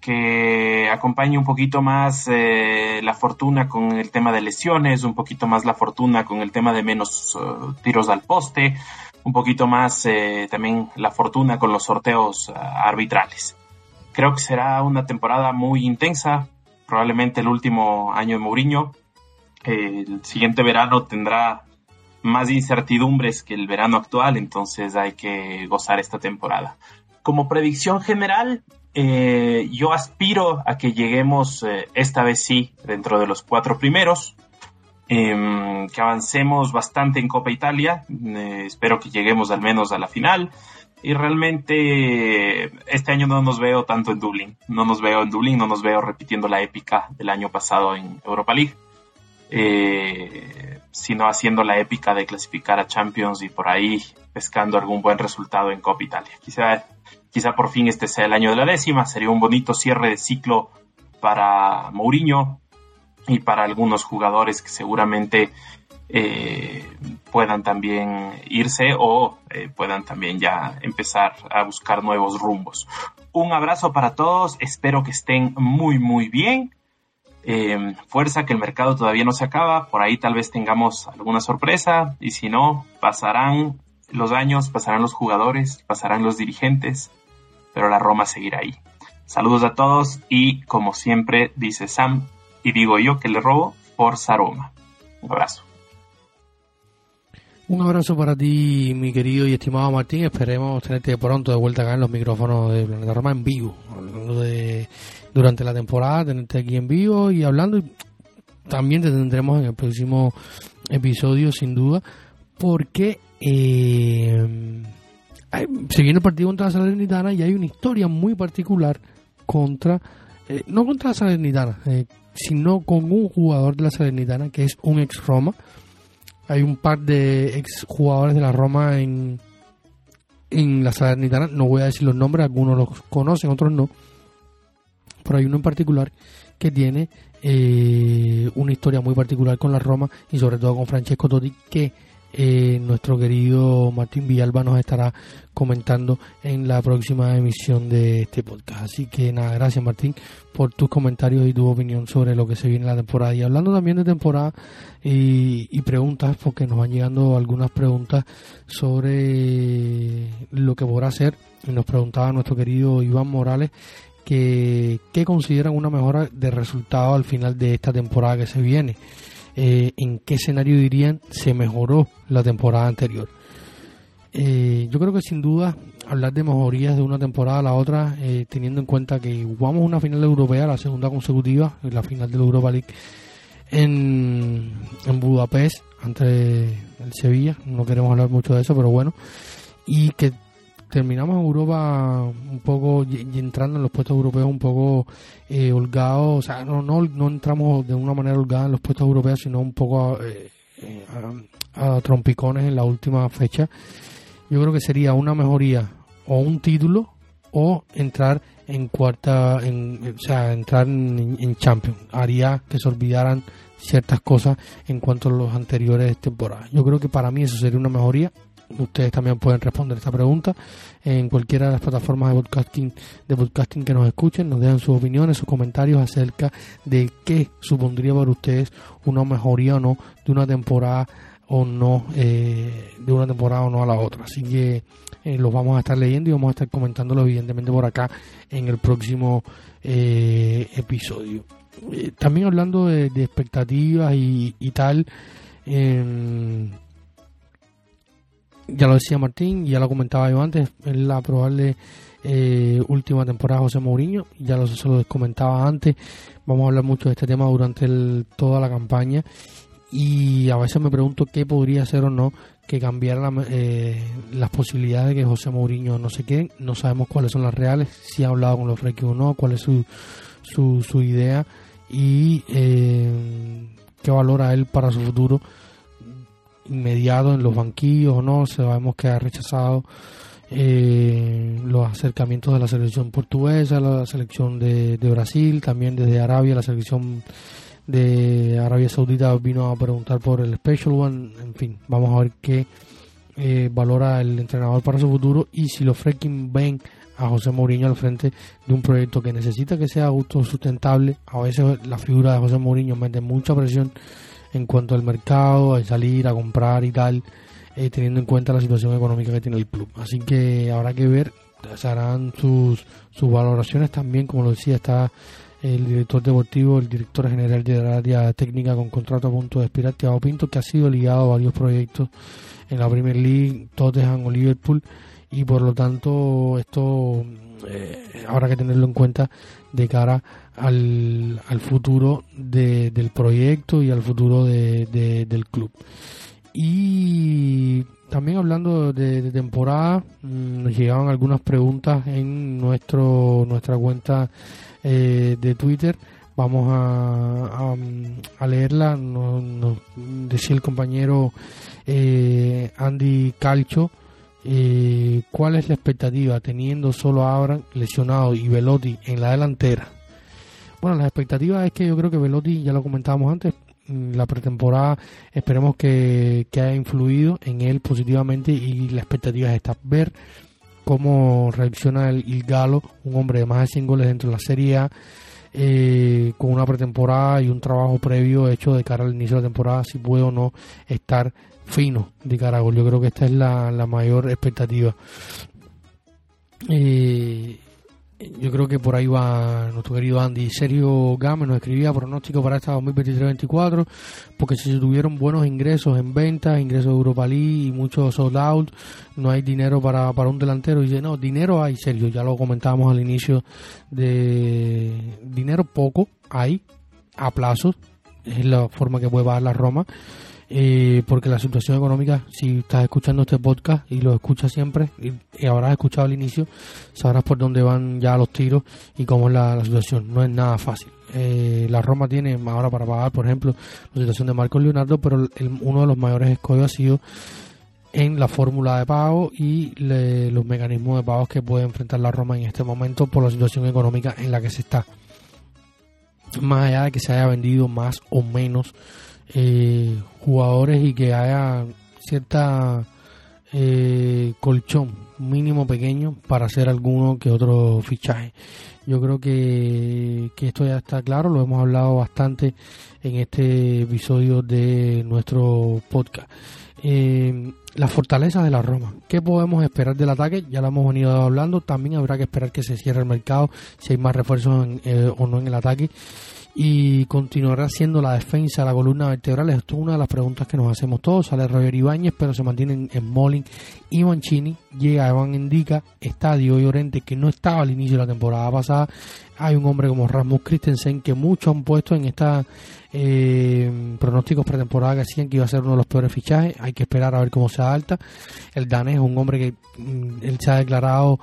[SPEAKER 2] que acompañe un poquito más la fortuna con el tema de lesiones, un poquito más la fortuna con el tema de menos tiros al poste, un poquito más también la fortuna con los sorteos arbitrales. Creo que será una temporada muy intensa, probablemente el último año de Mourinho. El siguiente verano tendrá más incertidumbres que el verano actual, entonces hay que gozar esta temporada. Como predicción general, eh, yo aspiro a que lleguemos eh, esta vez sí dentro de los cuatro primeros, em, que avancemos bastante en Copa Italia, eh, espero que lleguemos al menos a la final y realmente este año no nos veo tanto en Dublín. No nos veo en Dublín, no nos veo repitiendo la épica del año pasado en Europa League. Eh, sino haciendo la épica de clasificar a Champions y por ahí pescando algún buen resultado en Copa Italia. Quizá, quizá por fin este sea el año de la décima, sería un bonito cierre de ciclo para Mourinho y para algunos jugadores que seguramente eh, puedan también irse o eh, puedan también ya empezar a buscar nuevos rumbos. Un abrazo para todos, espero que estén muy muy bien. Eh, fuerza que el mercado todavía no se acaba, por ahí tal vez tengamos alguna sorpresa y si no, pasarán los años, pasarán los jugadores, pasarán los dirigentes, pero la Roma seguirá ahí. Saludos a todos y como siempre dice Sam y digo yo que le robo por Saroma. Un abrazo.
[SPEAKER 1] Un abrazo para ti, mi querido y estimado Martín. Esperemos tenerte pronto de vuelta acá en los micrófonos de Planeta Roma en vivo. Durante la temporada, tenerte aquí en vivo y hablando. También te tendremos en el próximo episodio, sin duda, porque eh, se viene el partido contra la Salernitana y hay una historia muy particular contra, eh, no contra la Salernitana, eh, sino con un jugador de la Salernitana que es un ex Roma hay un par de ex jugadores de la Roma en, en la Salernitana. No voy a decir los nombres, algunos los conocen, otros no. Pero hay uno en particular que tiene eh, una historia muy particular con la Roma y sobre todo con Francesco Totti que eh, nuestro querido Martín Villalba nos estará comentando en la próxima emisión de este podcast. Así que nada, gracias Martín por tus comentarios y tu opinión sobre lo que se viene en la temporada. Y hablando también de temporada y, preguntas, porque nos van llegando algunas preguntas sobre lo que podrá hacer. Y nos preguntaba nuestro querido Iván Morales que, consideran una mejora de resultado al final de esta temporada que se viene. Eh, en qué escenario dirían se mejoró la temporada anterior. Eh, yo creo que sin duda hablar de mejorías de una temporada a la otra, eh, teniendo en cuenta que jugamos una final europea, la segunda consecutiva, la final de la Europa League en, en Budapest, ante el Sevilla, no queremos hablar mucho de eso, pero bueno, y que terminamos Europa un poco y, entrando en los puestos europeos un poco eh, holgados, o sea, no, no, no entramos de una manera holgada en los puestos europeos, sino un poco eh, eh, a, trompicones en la última fecha. Yo creo que sería una mejoría o un título o entrar en cuarta, en, o sea, entrar en, en Champions. Haría que se olvidaran ciertas cosas en cuanto a los anteriores temporadas. Yo creo que para mí eso sería una mejoría Ustedes también pueden responder esta pregunta en cualquiera de las plataformas de podcasting, de podcasting que nos escuchen. Nos dejan sus opiniones, sus comentarios acerca de qué supondría para ustedes una mejoría o no de una temporada o no eh, de una temporada o no a la otra. Así que eh, los vamos a estar leyendo y vamos a estar comentándolo evidentemente por acá en el próximo eh, episodio. también hablando de, expectativas y, y tal ya lo decía Martín, ya lo comentaba yo antes, es la probable eh, última temporada de José Mourinho, ya lo, se lo comentaba antes, vamos a hablar mucho de este tema durante toda la campaña. Y a veces me pregunto qué podría ser o no que cambiara eh, las posibilidades de que José Mourinho no se quede, no sabemos cuáles son las reales, si ha hablado con los Frecky o no, cuál es su, su, su idea y eh, qué valora él para su futuro inmediato en los banquillos o no, sabemos que ha rechazado eh, los acercamientos de la selección portuguesa, la selección de, Brasil, también desde Arabia, la selección de Arabia Saudita vino a preguntar por el Special One, en fin, vamos a ver qué eh, valora el entrenador para su futuro y si los freaking ven a José Mourinho al frente de un proyecto que necesita que sea autosustentable. A veces la figura de José Mourinho mete mucha presión en cuanto al mercado, a salir, a comprar y tal, eh, teniendo en cuenta la situación económica que tiene el club. Así que habrá que ver, se harán sus, sus valoraciones también, como lo decía, está el director deportivo, el director general de la área técnica con contrato a punto de expirar, Thiago Pinto, que ha sido ligado a varios proyectos en la Premier League, Tottenham o Liverpool y por lo tanto esto eh, habrá que tenerlo en cuenta de cara al, al futuro del proyecto y al futuro de, del club. Y también hablando de, temporada, mm, nos llegaban algunas preguntas en nuestro nuestra cuenta eh, de Twitter. Vamos a, a, leerla. Nos, decía el compañero eh, Andy Calcho eh, ¿cuál es la expectativa teniendo solo a Abraham lesionado y Velotti en la delantera? Bueno, la expectativa es que yo creo que Velotti, ya lo comentábamos antes, la pretemporada esperemos que, haya influido en él positivamente y la expectativa es esta, ver cómo reacciona el, Galo, un hombre de más de 100 goles dentro de la Serie A, eh, con una pretemporada y un trabajo previo hecho de cara al inicio de la temporada, si puede o no estar fino de Caragol. Yo creo que esta es la, la mayor expectativa. Eh, yo creo que por ahí va nuestro querido Andy. Sergio Gámez nos escribía pronóstico para esta 2023-2024, porque si se tuvieron buenos ingresos en ventas, ingresos de Europa League y muchos sold out, no hay dinero para, para un delantero. Y dice, no, dinero hay, Sergio, ya lo comentábamos al inicio de dinero poco hay a plazos, es la forma que puede pagar la Roma eh, porque la situación económica, si estás escuchando este podcast y lo escuchas siempre y, habrás escuchado al inicio, sabrás por dónde van ya los tiros y cómo es la, situación. No es nada fácil. Eh, la Roma tiene ahora para pagar, por ejemplo, la situación de Marcos Leonardo, pero uno de los mayores escollos ha sido en la fórmula de pago y los mecanismos de pagos que puede enfrentar la Roma en este momento por la situación económica en la que se está. Más allá de que se haya vendido más o menos eh, jugadores y que haya cierta eh, colchón mínimo pequeño para hacer alguno que otro fichaje. Yo creo que, que esto ya está claro, lo hemos hablado bastante en este episodio de nuestro podcast. Eh, la fortaleza de la Roma. ¿Qué podemos esperar del ataque? Ya lo hemos venido hablando. También habrá que esperar que se cierre el mercado, si hay más refuerzos eh, o no en el ataque y continuará siendo la defensa la columna vertebral. Esto es una de las preguntas que nos hacemos todos. Sale Roger Ibáñez, pero se mantienen en Molin y Mancini. Llega Evan Indica, Estadio y Orente, que no estaba al inicio de la temporada pasada. Hay un hombre como Rasmus Christensen que muchos han puesto en esta eh, pronósticos pretemporada que decían que iba a ser uno de los peores fichajes. Hay que esperar a ver cómo se adapta. El danés es un hombre que mm, él se ha declarado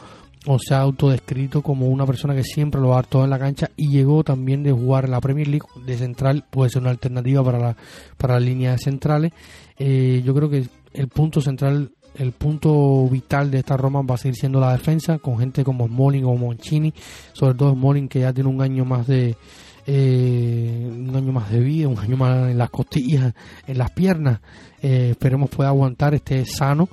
[SPEAKER 1] o se ha autodescrito como una persona que siempre lo va a todo en la cancha y llegó también de jugar en la Premier League de central, puede ser una alternativa para la, para las líneas centrales. Eh, yo creo que el punto central, el punto vital de esta Roma va a seguir siendo la defensa, con gente como Smalling o Monchini, sobre todo Smalling que ya tiene un año más de eh, un año más de vida, un año más en las costillas, en las piernas. Eh, esperemos pueda aguantar, esté sano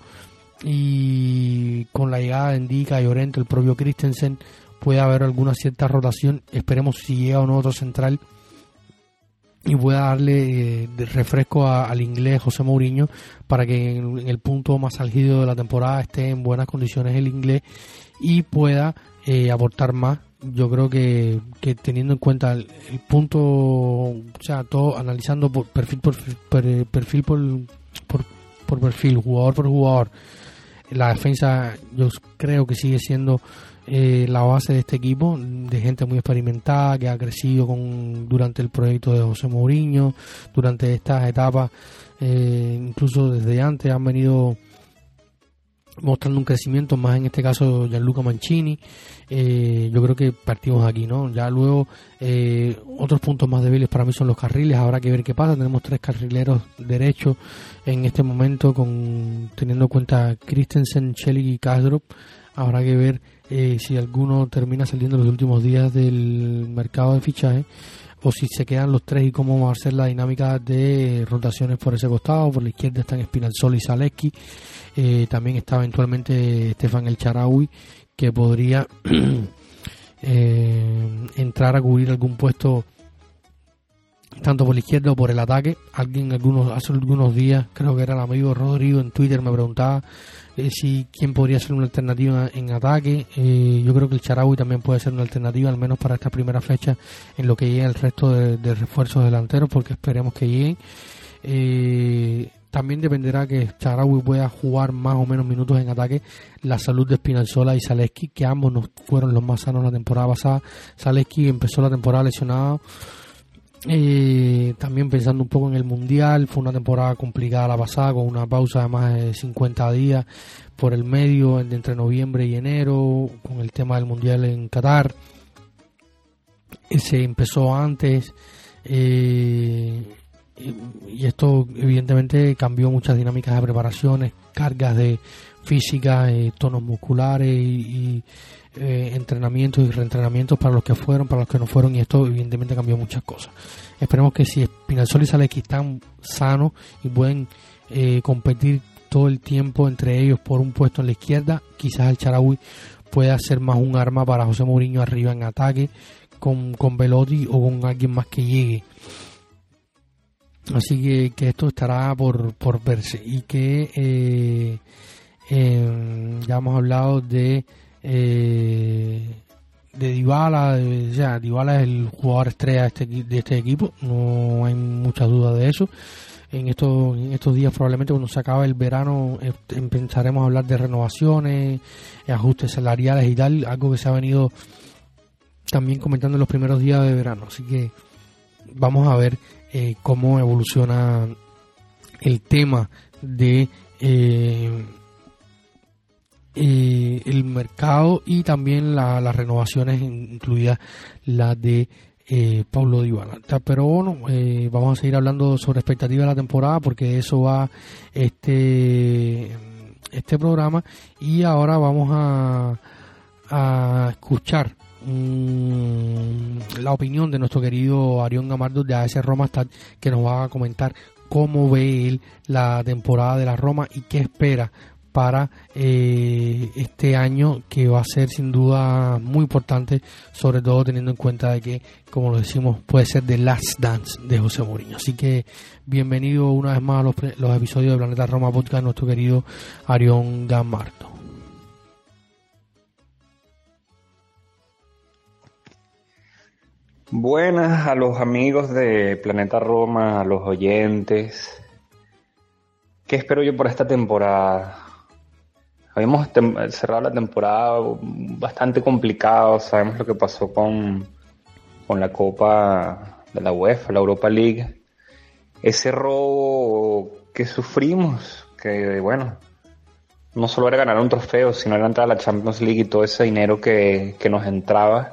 [SPEAKER 1] y con la llegada de Indica y Orente, el propio Christensen, puede haber alguna cierta rotación. Esperemos si llega un otro central y pueda darle eh, refresco al inglés José Mourinho para que en, el punto más álgido de la temporada esté en buenas condiciones el inglés y pueda eh, aportar más. Yo creo que, que teniendo en cuenta el, punto, o sea, todo analizando por perfil por perfil por, por perfil, jugador por jugador, la defensa yo creo que sigue siendo eh, la base de este equipo, de gente muy experimentada que ha crecido con, durante el proyecto de José Mourinho, durante estas etapas, eh, incluso desde antes han venido mostrando un crecimiento más en este caso Gianluca Mancini. Eh, yo creo que partimos aquí no ya luego eh, otros puntos más débiles para mí son los carriles. Habrá que ver qué pasa. Tenemos tres carrileros derechos en este momento con teniendo en cuenta Christensen, Shelley y Castro habrá que ver eh, si alguno termina saliendo los últimos días del mercado de fichaje o si se quedan los tres y cómo va a ser la dinámica de rotaciones por ese costado. Por la izquierda están Espinalzol y Zaleski. Eh, también está eventualmente Estefan El Charaui, que podría eh, entrar a cubrir algún puesto tanto por la izquierda o por el ataque. Alguien algunos hace algunos días, creo que era el amigo Rodrigo en Twitter, me preguntaba eh, si quién podría ser una alternativa en ataque. Eh, yo creo que el Charaui también puede ser una alternativa, al menos para esta primera fecha, en lo que llega el resto de, refuerzos delanteros, porque esperemos que lleguen. Eh, también dependerá que Charaui pueda jugar más o menos minutos en ataque, la salud de Spinazzola y Zaleski, que ambos no fueron los más sanos la temporada pasada. Zaleski empezó la temporada lesionado eh, también pensando un poco en el Mundial, fue una temporada complicada la pasada, con una pausa de más de 50 días por el medio, entre noviembre y enero, con el tema del Mundial en Qatar. Se empezó antes eh, y esto evidentemente cambió muchas dinámicas de preparaciones, cargas de física, eh, tonos musculares y, eh, entrenamientos y reentrenamientos para los que fueron, para los que no fueron, y esto evidentemente cambió muchas cosas. Esperemos que si Spinazzola y Saleski están sanos y pueden eh, competir todo el tiempo entre ellos por un puesto en la izquierda, quizás el Charaui pueda ser más un arma para José Mourinho arriba en ataque con, con Velotti o con alguien más que llegue. Así que, que esto estará por, por verse y que eh, ya hemos hablado de eh, de Dybala, de, ya, Dybala es el jugador estrella de este, de este equipo, no hay mucha duda de eso. En estos, en estos días probablemente cuando se acabe el verano eh, empezaremos a hablar de renovaciones, ajustes salariales y tal, algo que se ha venido también comentando en los primeros días de verano. Así que vamos a ver eh, cómo evoluciona el tema de eh, eh, el mercado y también las renovaciones, incluidas la de eh, Pablo Dybala. Pero bueno, eh, vamos a seguir hablando sobre expectativas de la temporada porque eso va este este programa y ahora vamos a, a escuchar la opinión de nuestro querido Arión Gamardo de AS Roma Stad que nos va a comentar cómo ve él la temporada de la Roma y qué espera para eh, este año que va a ser sin duda muy importante, sobre todo teniendo en cuenta de que, como lo decimos, puede ser The Last Dance de José Mourinho. Así que bienvenido una vez más a los, los episodios de Planeta Roma Podcast, nuestro querido Arión Gamarto.
[SPEAKER 3] Buenas a los amigos de Planeta Roma, a los oyentes. ¿Qué espero yo por esta temporada? Habíamos cerrado la temporada bastante complicado, sabemos lo que pasó con, con la Copa de la UEFA, la Europa League. Ese robo que sufrimos, que bueno, no solo era ganar un trofeo, sino era entrar a la Champions League y todo ese dinero que, que nos entraba,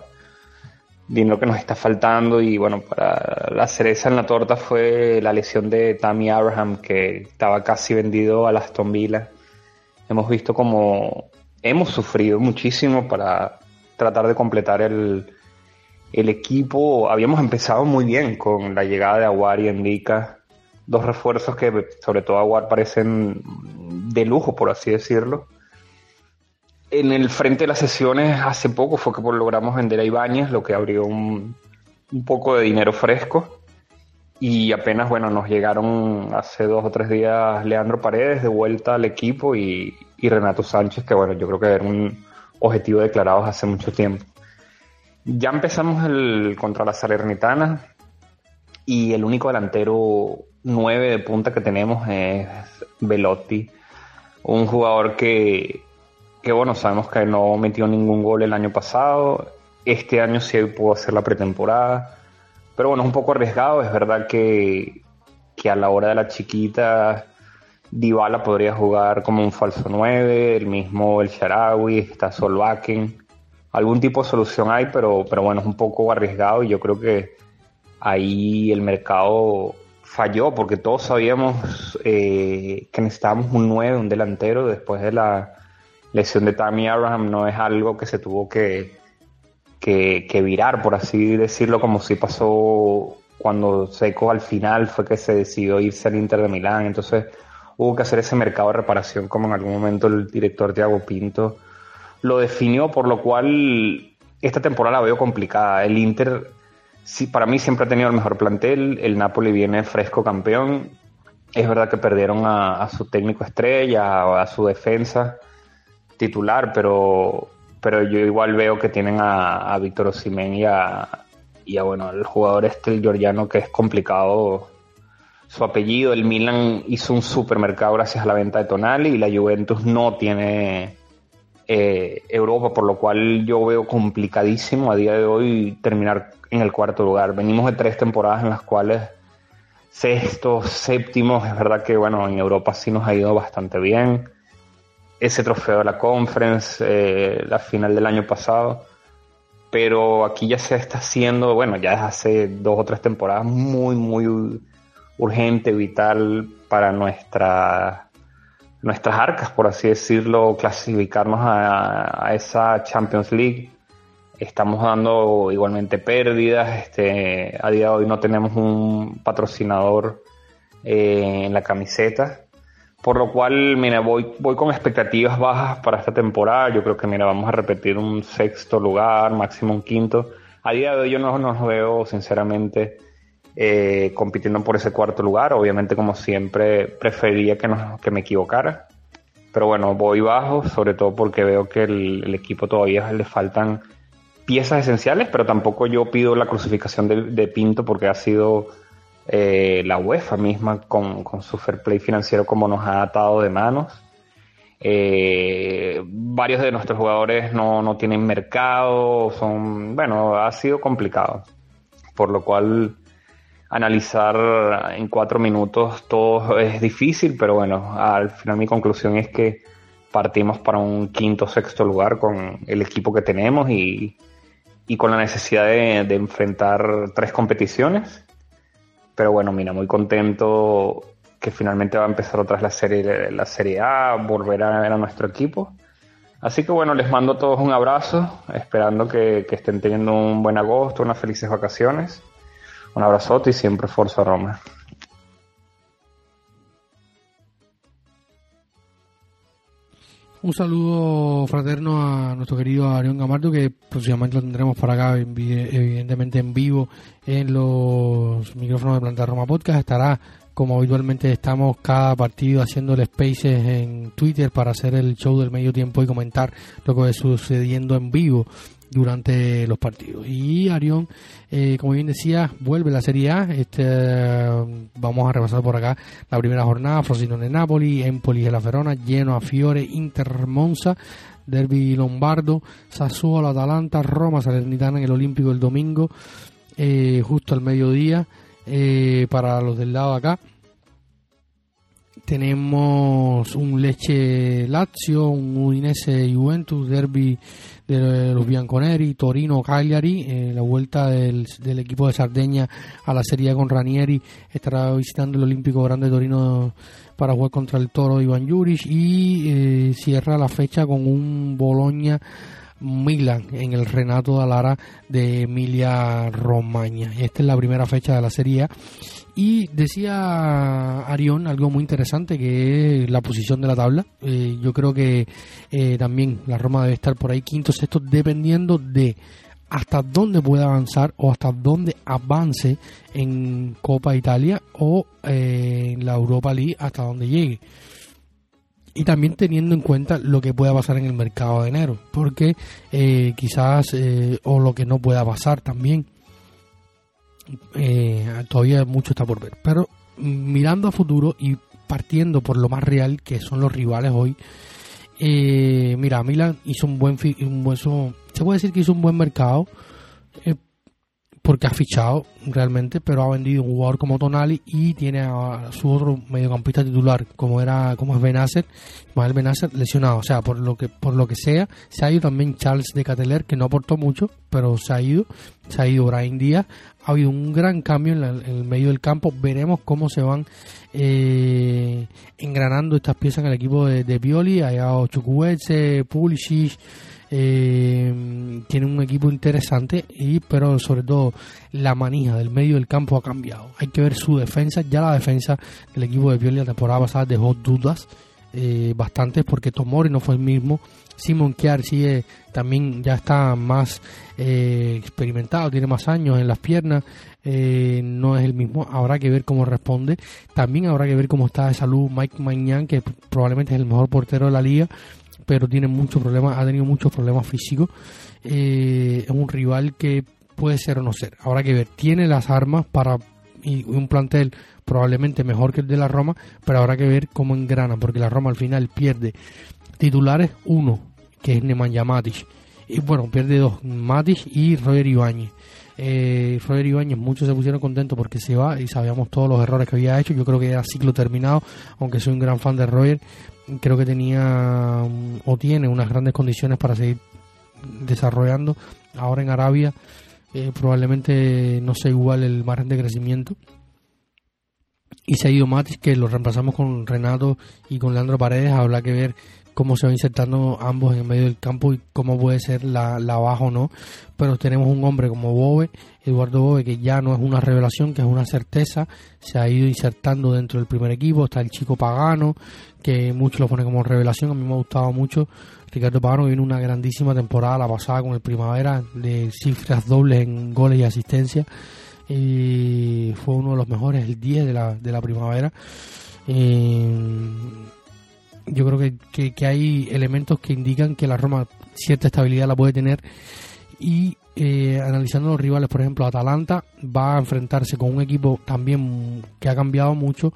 [SPEAKER 3] dinero que nos está faltando y bueno, para la cereza en la torta fue la lesión de Tammy Abraham que estaba casi vendido a Aston Villa hemos visto como hemos sufrido muchísimo para tratar de completar el, el equipo. Habíamos empezado muy bien con la llegada de Aguar y Endica, dos refuerzos que sobre todo Aguar parecen de lujo, por así decirlo. En el frente de las sesiones hace poco fue que logramos vender a Ibáñez, lo que abrió un, un poco de dinero fresco. Y apenas, bueno, nos llegaron hace dos o tres días Leandro Paredes de vuelta al equipo y, Renato Sánchez, que bueno, yo creo que era un objetivo declarado hace mucho tiempo. Ya empezamos el contra la Salernitana y el único delantero nueve de punta que tenemos es Velotti, un jugador que, que bueno, sabemos que no metió ningún gol el año pasado, este año sí pudo hacer la pretemporada pero bueno, es un poco arriesgado. Es verdad que, a la hora de la chiquita Dybala podría jugar como un falso 9, el mismo El Sharawi, está Solbakken. Algún tipo de solución hay, pero, pero bueno, es un poco arriesgado y yo creo que ahí el mercado falló porque todos sabíamos eh, que necesitábamos un 9, un delantero después de la lesión de Tammy Abraham. No es algo que se tuvo que, que, virar, por así decirlo, como si pasó cuando Seco al final fue que se decidió irse al Inter de Milán. Entonces hubo que hacer ese mercado de reparación como en algún momento el director Thiago Pinto lo definió, por lo cual esta temporada la veo complicada. El Inter, sí, para mí siempre ha tenido el mejor plantel, el Napoli viene fresco campeón. Es verdad que perdieron a, su técnico estrella, a, su defensa titular, pero, pero yo igual veo que tienen a, Víctor a, y a, bueno, el jugador este, el georgiano, que es complicado su apellido. El Milan hizo un supermercado gracias a la venta de Tonali y la Juventus no tiene eh, Europa, por lo cual yo veo complicadísimo a día de hoy terminar en el cuarto lugar. Venimos de tres temporadas en las cuales sextos, séptimos, es verdad que bueno, en Europa sí nos ha ido bastante bien. Ese trofeo de la Conference, eh, la final del año pasado, pero aquí ya se está haciendo, bueno, ya desde hace dos o tres temporadas muy, muy urgente, vital para nuestra, nuestras arcas, por así decirlo, clasificarnos a, esa Champions League. Estamos dando igualmente pérdidas. Este, a día de hoy no tenemos un patrocinador eh, en la camiseta. Por lo cual, mira, voy, voy con expectativas bajas para esta temporada. Yo creo que, mira, vamos a repetir un sexto lugar, máximo un quinto. A día de hoy yo no nos veo, sinceramente, eh, compitiendo por ese cuarto lugar. Obviamente, como siempre, preferiría que, que me equivocara. Pero bueno, voy bajo, sobre todo porque veo que el, equipo todavía le faltan piezas esenciales, pero tampoco yo pido la crucificación de, Pinto porque ha sido eh, la UEFA misma con, su fair play financiero como nos ha atado de manos. Eh, varios de nuestros jugadores no, no, tienen mercado, son, bueno, ha sido complicado. Por lo cual analizar en cuatro minutos todo es difícil, pero bueno, al final mi conclusión es que partimos para un quinto sexto lugar con el equipo que tenemos y, con la necesidad de, enfrentar tres competiciones. Pero bueno, mira, muy contento que finalmente va a empezar otra vez la serie, la serie A, volver a ver a nuestro equipo. Así que bueno, les mando a todos un abrazo, esperando que, estén teniendo un buen agosto, unas felices vacaciones un abrazote y siempre Forza Roma.
[SPEAKER 1] Un saludo fraterno a nuestro querido Arión Gamardo, que próximamente lo tendremos para acá, evidentemente en vivo, en los micrófonos de Planta Roma Podcast. Estará, como habitualmente estamos, cada partido haciendo el Spaces en Twitter para hacer el show del medio tiempo y comentar lo que va sucediendo en vivo durante los partidos. Y Arión, eh, como bien decía, vuelve la Serie A. Este, vamos a repasar por acá la primera jornada: Frosinone Napoli, Empoli de la Verona, lleno a Fiore, Inter Monza, Derby Lombardo, Sassuolo, Atalanta, Roma, Salernitana en el Olímpico el domingo, eh, justo al mediodía, eh, para los del lado acá tenemos un Leche Lazio, un Udinese Juventus, Derby de los Bianconeri, Torino Cagliari, eh, la vuelta del, equipo de Sardeña a la Serie con Ranieri, estará visitando el Olímpico Grande Torino para jugar contra el Toro Iván Juric y eh, cierra la fecha con un Bologna Milan en el Renato de Alara de Emilia Romagna. Esta es la primera fecha de la Serie y decía Arión algo muy interesante que es la posición de la tabla. Eh, yo creo que eh, también la Roma debe estar por ahí quinto, sexto, dependiendo de hasta dónde pueda avanzar o hasta dónde avance en Copa Italia o eh, en la Europa League hasta donde llegue. Y también teniendo en cuenta lo que pueda pasar en el mercado de enero, porque quizás, o lo que no pueda pasar también eh, todavía mucho está por ver. Pero mirando a futuro y partiendo por lo más real que son los rivales hoy, eh, mira, Milan hizo un buen, un buen se puede decir que hizo un buen mercado. Eh, porque ha fichado realmente, pero ha vendido un jugador como Tonali y tiene a su otro mediocampista titular, como era como es Benacer, Ismael Benacer lesionado, o sea, por lo que por lo que sea, se ha ido también Charles de Cateler, que no aportó mucho, pero se ha ido, se ha ido Brian Díaz, ha habido un gran cambio en, el medio del campo, veremos cómo se van eh, engranando estas piezas en el equipo de, de Pioli, allá Chukwueze, Pulisic, eh, tiene un equipo interesante y pero sobre todo la manija del medio del campo ha cambiado. Hay que ver su defensa. Ya la defensa del equipo de Pioli la temporada pasada dejó dudas eh, bastantes porque Tomori no fue el mismo Simon Kiar sigue también ya está más eh, experimentado tiene más años en las piernas eh, no es el mismo habrá que ver cómo responde también habrá que ver cómo está de salud Mike Mañan que probablemente es el mejor portero de la liga pero tiene muchos problemas, ha tenido muchos problemas físicos. Eh, es un rival que puede ser o no ser. Habrá que ver, tiene las armas para y un plantel probablemente mejor que el de la Roma, pero habrá que ver cómo engrana, porque la Roma al final pierde titulares, uno, que es Nemanja Matic, y bueno, pierde dos, Matic y Roger Ibáñez. Eh, Roger Ibáñez, muchos se pusieron contentos porque se va y sabíamos todos los errores que había hecho. Yo creo que era ciclo terminado, aunque soy un gran fan de Roger, creo que tenía o tiene unas grandes condiciones para seguir desarrollando. Ahora en Arabia eh, probablemente no sea igual el margen de crecimiento. Y se ha ido Matis, que lo reemplazamos con Renato y con Leandro Paredes. Habrá que ver cómo se va insertando ambos en el medio del campo y cómo puede ser la, la baja o no. Pero tenemos un hombre como Bobe, Eduardo Bobe, que ya no es una revelación, que es una certeza, se ha ido insertando dentro del primer equipo. Está el chico Pagano, que muchos lo ponen como revelación. A mí me ha gustado mucho. Ricardo Pagano viene una grandísima temporada la pasada con el Primavera, de cifras dobles en goles y asistencia. Y fue uno de los mejores, el 10 de la, de la Primavera. Eh, yo creo que, que, hay elementos que indican que la Roma cierta estabilidad la puede tener. Y eh, analizando los rivales, por ejemplo, Atalanta va a enfrentarse con un equipo también que ha cambiado mucho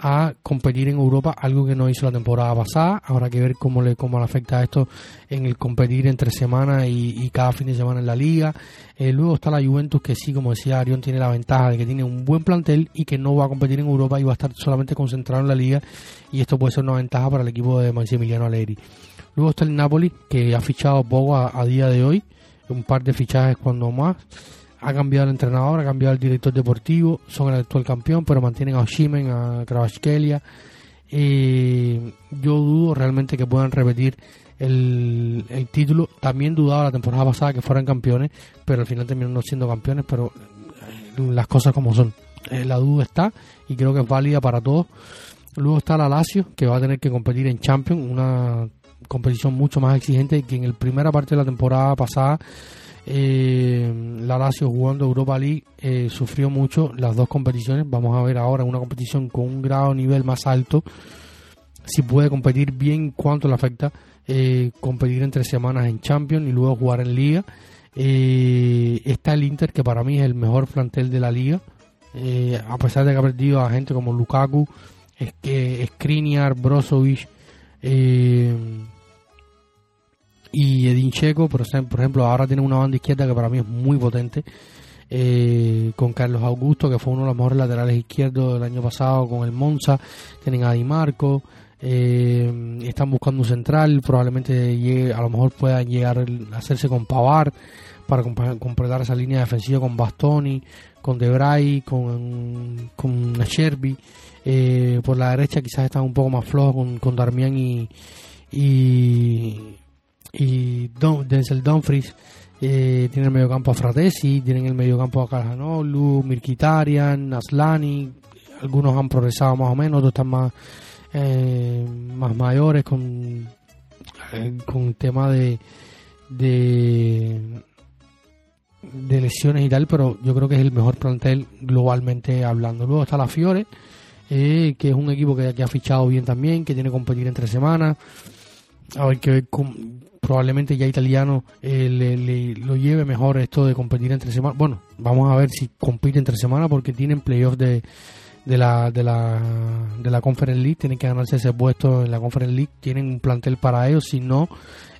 [SPEAKER 1] a competir en Europa, algo que no hizo la temporada pasada. Habrá que ver cómo le, cómo le afecta esto en el competir entre semana y, cada fin de semana en la liga. Eh, luego está la Juventus, que sí, como decía Arión, tiene la ventaja de que tiene un buen plantel y que no va a competir en Europa y va a estar solamente concentrado en la liga. Y esto puede ser una ventaja para el equipo de Maximiliano Allegri. Luego está el Napoli, que ha fichado poco a día de hoy, un par de fichajes cuando más ha cambiado el entrenador, ha cambiado el director deportivo, son el actual campeón, pero mantienen a Oshimen, a Kravachkelia. Eh, yo dudo realmente que puedan repetir el, título. También dudaba la temporada pasada que fueran campeones, pero al final terminaron siendo campeones, pero eh, las cosas como son. Eh, la duda está y creo que es válida para todos. Luego está la Lazio, que va a tener que competir en Champions, una competición mucho más exigente que en el primera parte de la temporada pasada eh, la Lazio jugando Europa League eh, sufrió mucho las dos competiciones. Vamos a ver ahora una competición con un grado nivel más alto. Si puede competir bien, cuánto le afecta eh, competir entre semanas en Champions y luego jugar en Liga. Eh, está el Inter, que para mí es el mejor plantel de la Liga. a pesar de que ha perdido a gente como Lukaku, Skriniar, Brozovic. Y Edin Checo, por ejemplo, ahora tiene una banda izquierda que para mí es muy potente, eh, con Carlos Augusto, que fue uno de los mejores laterales izquierdos del año pasado con el Monza, tienen a Di Marco, eh, están buscando un central, probablemente a lo mejor puedan llegar a hacerse con Pavar para completar esa línea defensiva con Bastoni, con Debray, con, con Sherby. Eh, por la derecha quizás están un poco más flojos con, con Darmian y, y, y Don, Denzel Dumfries eh, tiene el mediocampo a Fratesi, tienen el mediocampo a Calhanoglu, Mirkitarian, Aslani, algunos han progresado más o menos, otros están más eh, más mayores con eh, con tema de, de lesiones y tal, pero yo creo que es el mejor plantel globalmente hablando. Luego está la Fiore, que es un equipo que, que, ha fichado bien también, que tiene que competir entre semanas. A ver que probablemente ya italiano eh, le, lo lleve mejor esto de competir entre semanas. Bueno, vamos a ver si compite entre semanas porque tienen playoffs de, de la, de la, de la Conference League, tienen que ganarse ese puesto en la Conference League, tienen un plantel para ellos, si no,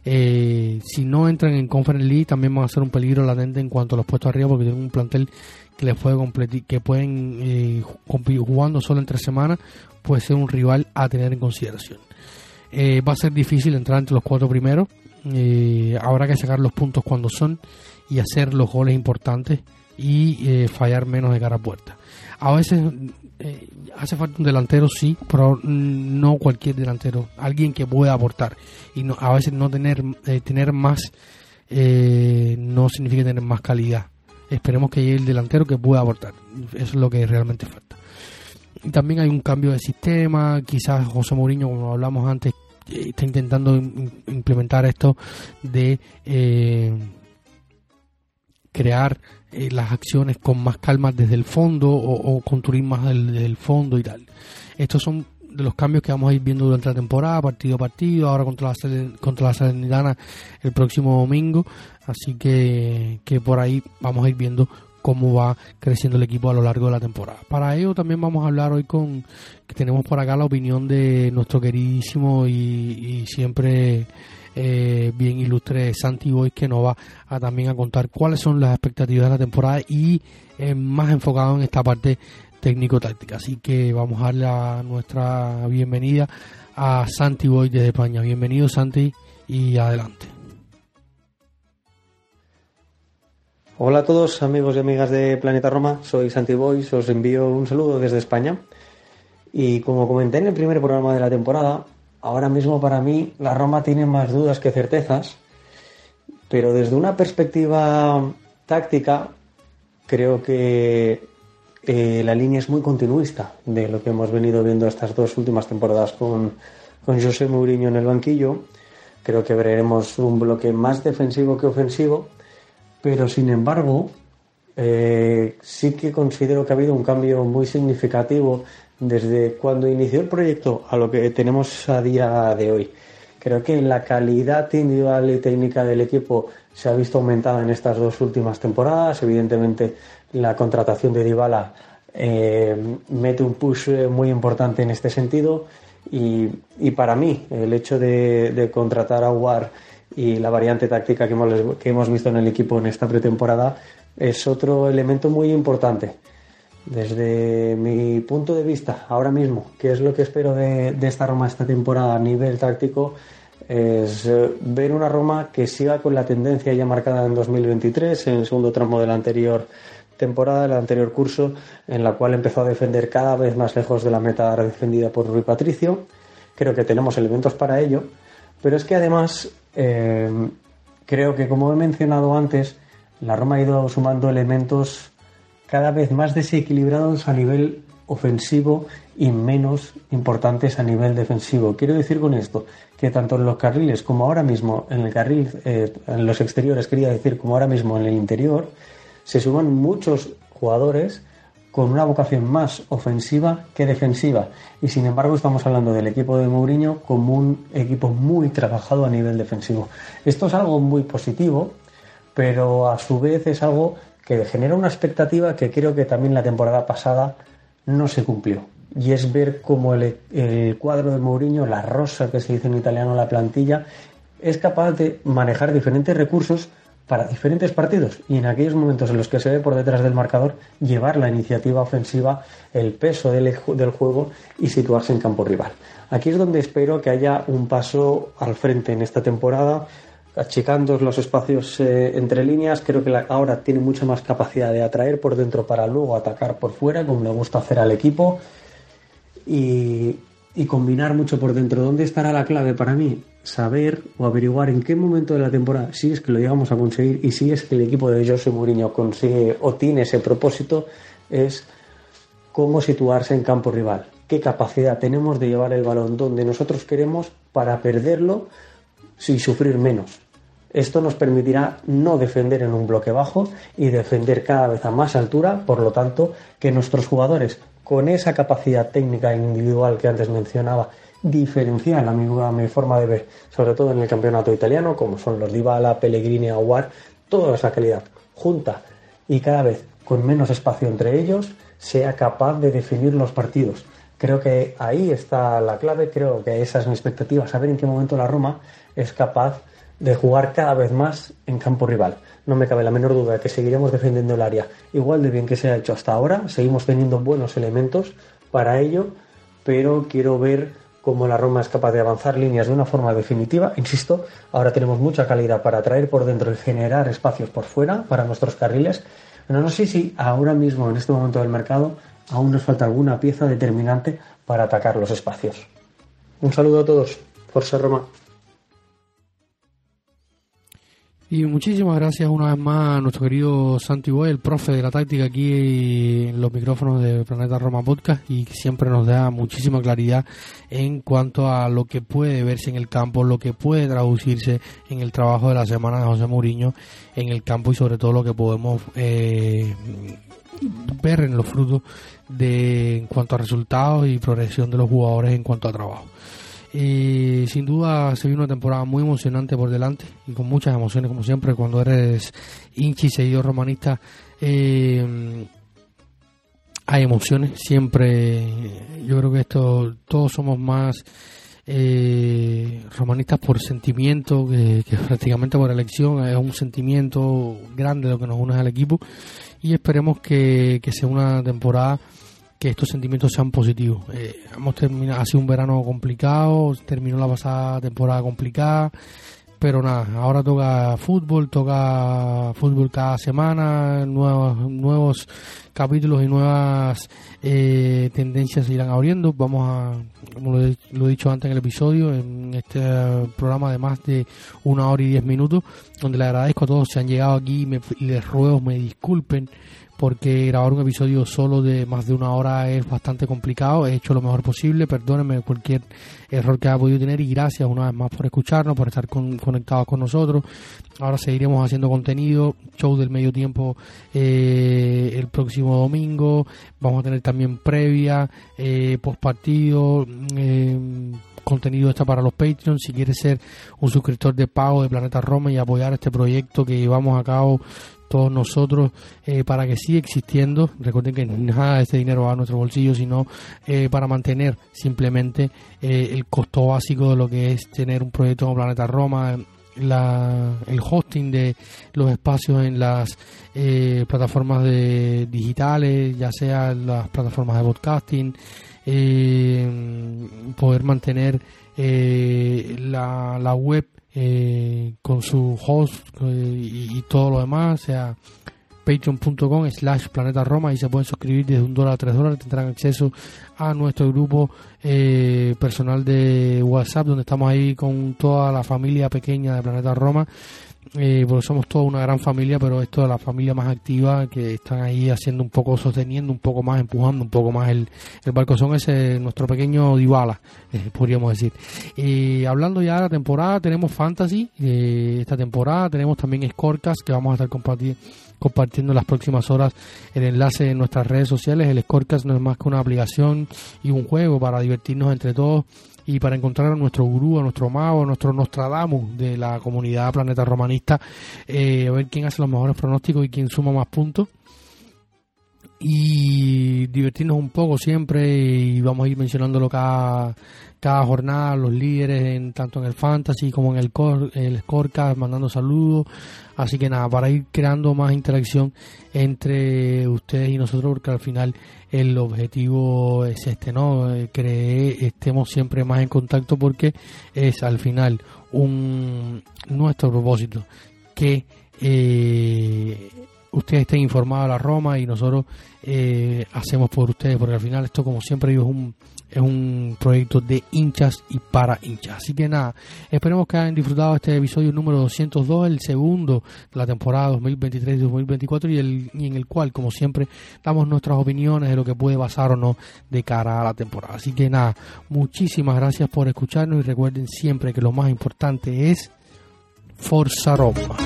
[SPEAKER 1] eh, si no entran en Conference League también van a ser un peligro latente en cuanto a los puestos arriba porque tienen un plantel que les puede competir, que pueden eh, jugando solo en tres semanas puede ser un rival a tener en consideración. Eh, va a ser difícil entrar entre los cuatro primeros, eh, habrá que sacar los puntos cuando son y hacer los goles importantes y fallar menos de cara a puerta. A veces hace falta un delantero, sí, pero no cualquier delantero, alguien que pueda aportar y no, a veces no tener tener más no significa tener más calidad esperemos que llegue el delantero que pueda aportar. Eso es lo que realmente falta. Y también hay un cambio de sistema, quizás José Mourinho, como hablamos antes, eh, está intentando implementar esto de eh, crear eh, las acciones con más calma desde el fondo o, construir más desde el fondo y tal. Estos son de los cambios que vamos a ir viendo durante la temporada, partido a partido, ahora contra la, contra Salernitana el próximo domingo, así que, que por ahí vamos a ir viendo cómo va creciendo el equipo a lo largo de la temporada. Para ello también vamos a hablar hoy con, que tenemos por acá la opinión de nuestro queridísimo y, siempre eh, bien ilustre Santi Boy que nos va a también a contar cuáles son las expectativas de la temporada y eh, más enfocado en esta parte técnico-táctica. Así que vamos a darle nuestra bienvenida a Santi Boy desde España. Bienvenido Santi y adelante.
[SPEAKER 4] Hola a todos amigos y amigas de Planeta Roma, soy Santi Boy, os envío un saludo desde España. Y como comenté en el primer programa de la temporada, ahora mismo para mí la Roma tiene más dudas que certezas, pero desde una perspectiva táctica creo que eh, la línea es muy continuista de lo que hemos venido viendo estas dos últimas temporadas con, con José Mourinho en el banquillo. Creo que veremos un bloque más defensivo que ofensivo, pero sin embargo, eh, sí que considero que ha habido un cambio muy significativo desde cuando inició el proyecto a lo que tenemos a día de hoy. Creo que la calidad individual y técnica del equipo se ha visto aumentada en estas dos últimas temporadas. Evidentemente, la contratación de Dybala eh, mete un push eh, muy importante en este sentido y, para mí el hecho de, contratar a War y la variante táctica que hemos, que hemos visto en el equipo en esta pretemporada es otro elemento muy importante. Desde mi punto de vista, ahora mismo, ¿qué es lo que espero de, de esta Roma esta temporada a nivel táctico? es eh, ver una Roma que siga con la tendencia ya marcada en 2023, en el segundo tramo de la anterior temporada, del anterior curso, en la cual empezó a defender cada vez más lejos de la meta defendida por Rui Patricio. Creo que tenemos elementos para ello, pero es que además eh, creo que, como he mencionado antes, la Roma ha ido sumando elementos cada vez más desequilibrados a nivel ofensivo y menos importantes a nivel defensivo. Quiero decir con esto que tanto en los carriles como ahora mismo en el carril, eh, en los exteriores, quería decir como ahora mismo en el interior, se suman muchos jugadores con una vocación más ofensiva que defensiva. Y sin embargo estamos hablando del equipo de Mourinho como un equipo muy trabajado a nivel defensivo. Esto es algo muy positivo, pero a su vez es algo que genera una expectativa que creo que también la temporada pasada no se cumplió. Y es ver cómo el, el cuadro de Mourinho, la rosa que se dice en italiano, la plantilla, es capaz de manejar diferentes recursos para diferentes partidos y en aquellos momentos en los que se ve por detrás del marcador llevar la iniciativa ofensiva, el peso del, del, juego y situarse en campo rival. Aquí es donde espero que haya un paso al frente en esta temporada, achicando los espacios eh, entre líneas. Creo que ahora tiene mucha más capacidad de atraer por dentro para luego atacar por fuera, como le gusta hacer al equipo. Y, y combinar mucho por dentro. ¿Dónde estará la clave para mí? Saber o averiguar en qué momento de la temporada, si es que lo llegamos a conseguir y si es que el equipo de José Mourinho consigue o tiene ese propósito, es cómo situarse en campo rival, qué capacidad tenemos de llevar el balón donde nosotros queremos para perderlo y sufrir menos. Esto nos permitirá no defender en un bloque bajo y defender cada vez a más altura, por lo tanto, que nuestros jugadores, con esa capacidad técnica individual que antes mencionaba diferencial a mi, mi forma de ver, sobre todo en el campeonato italiano, como son los Dybala, Pellegrini, Aguar, toda esa calidad junta y cada vez con menos espacio entre ellos, sea capaz de definir los partidos. Creo que ahí está la clave, creo que esa es mi expectativa, saber en qué momento la Roma es capaz de jugar cada vez más en campo rival. No me cabe la menor duda de que seguiremos defendiendo el área igual de bien que se ha hecho hasta ahora, seguimos teniendo buenos elementos para ello, pero quiero ver cómo la Roma es capaz de avanzar líneas de una forma definitiva. Insisto, ahora tenemos mucha calidad para traer por dentro y generar espacios por fuera para nuestros carriles. Pero no sé si ahora mismo, en este momento del mercado, aún nos falta alguna pieza determinante para atacar los espacios. Un saludo a todos. Forza Roma.
[SPEAKER 1] Y muchísimas gracias una vez más a nuestro querido Santi Boy, el profe de la táctica aquí en los micrófonos de Planeta Roma Podcast y que siempre nos da muchísima claridad en cuanto a lo que puede verse en el campo, lo que puede traducirse en el trabajo de la semana de José Mourinho en el campo y sobre todo lo que podemos eh, ver en los frutos de en cuanto a resultados y progresión de los jugadores en cuanto a trabajo. Y sin duda se viene una temporada muy emocionante por delante y con muchas emociones, como siempre, cuando eres hinchi y seguidor romanista. Eh, hay emociones, siempre. Yo creo que esto todos somos más eh, romanistas por sentimiento que, prácticamente por elección. Es un sentimiento grande lo que nos une al equipo y esperemos que, que sea una temporada que estos sentimientos sean positivos. Eh, hemos terminado, ha sido un verano complicado, terminó la pasada temporada complicada, pero nada, ahora toca fútbol, toca fútbol cada semana, nuevos, nuevos capítulos y nuevas eh, tendencias se irán abriendo. Vamos a, como lo he, lo dicho antes en el episodio, en este programa de más de una hora y diez minutos, donde le agradezco a todos si han llegado aquí y les ruego me disculpen porque grabar un episodio solo de más de una hora es bastante complicado. He hecho lo mejor posible, perdónenme cualquier error que haya podido tener y gracias una vez más por escucharnos, por estar conectados con nosotros. Ahora seguiremos haciendo contenido, show del medio tiempo eh, el próximo domingo. Vamos a tener también previa, eh, post partido. Eh, contenido está para los Patreons. Si quieres ser un suscriptor de pago de Planeta Roma y apoyar este proyecto que llevamos a cabo todos nosotros eh, para que siga existiendo. Recuerden que nada de este dinero va a nuestro bolsillo, sino eh, para mantener simplemente eh, el costo básico de lo que es tener un proyecto como Planeta Roma, la, el hosting de los espacios en las plataformas de digitales, ya sea las plataformas de podcasting, poder mantener la, la web eh, con su host eh, y, todo lo demás, o sea, patreon.com slash planeta Roma y se pueden suscribir desde un dólar a tres dólares, tendrán acceso a nuestro grupo eh, personal de WhatsApp donde estamos ahí con toda la familia pequeña de Planeta Roma eh, porque somos toda una gran familia, pero esto de la familia más activa que están ahí haciendo un poco, sosteniendo un poco más, empujando un poco más el, el barco. Son ese nuestro pequeño Dybala, eh, podríamos decir. Y hablando ya de la temporada, tenemos Fantasy eh, esta temporada, tenemos también Scorecast que vamos a estar compartiendo compartiendo en las próximas horas el enlace en nuestras redes sociales. El Scorecast no es más que una aplicación y un juego para divertirnos entre todos y para encontrar a nuestro gurú, a nuestro mago, a nuestro Nostradamus de la comunidad Planeta Romanista, eh, a ver quién hace los mejores pronósticos y quién suma más puntos. Y divertirnos un poco siempre y vamos a ir mencionándolo cada, cada jornada, los líderes en, tanto en el fantasy como en el, el scorecard, mandando saludos. Así que nada, para ir creando más interacción entre ustedes y nosotros, porque al final el objetivo es este, ¿no? Eh, que estemos siempre más en contacto porque es al final un nuestro propósito que eh, ustedes estén informados de la Roma y nosotros eh, hacemos por ustedes, porque al final esto como siempre es un es un proyecto de hinchas y para hinchas. Así que nada, esperemos que hayan disfrutado este episodio número 202, el segundo de la temporada 2023-2024 y, y en el cual, como siempre, damos nuestras opiniones de lo que puede pasar o no de cara a la temporada. Así que nada, muchísimas gracias por escucharnos y recuerden siempre que lo más importante es Forza Roma.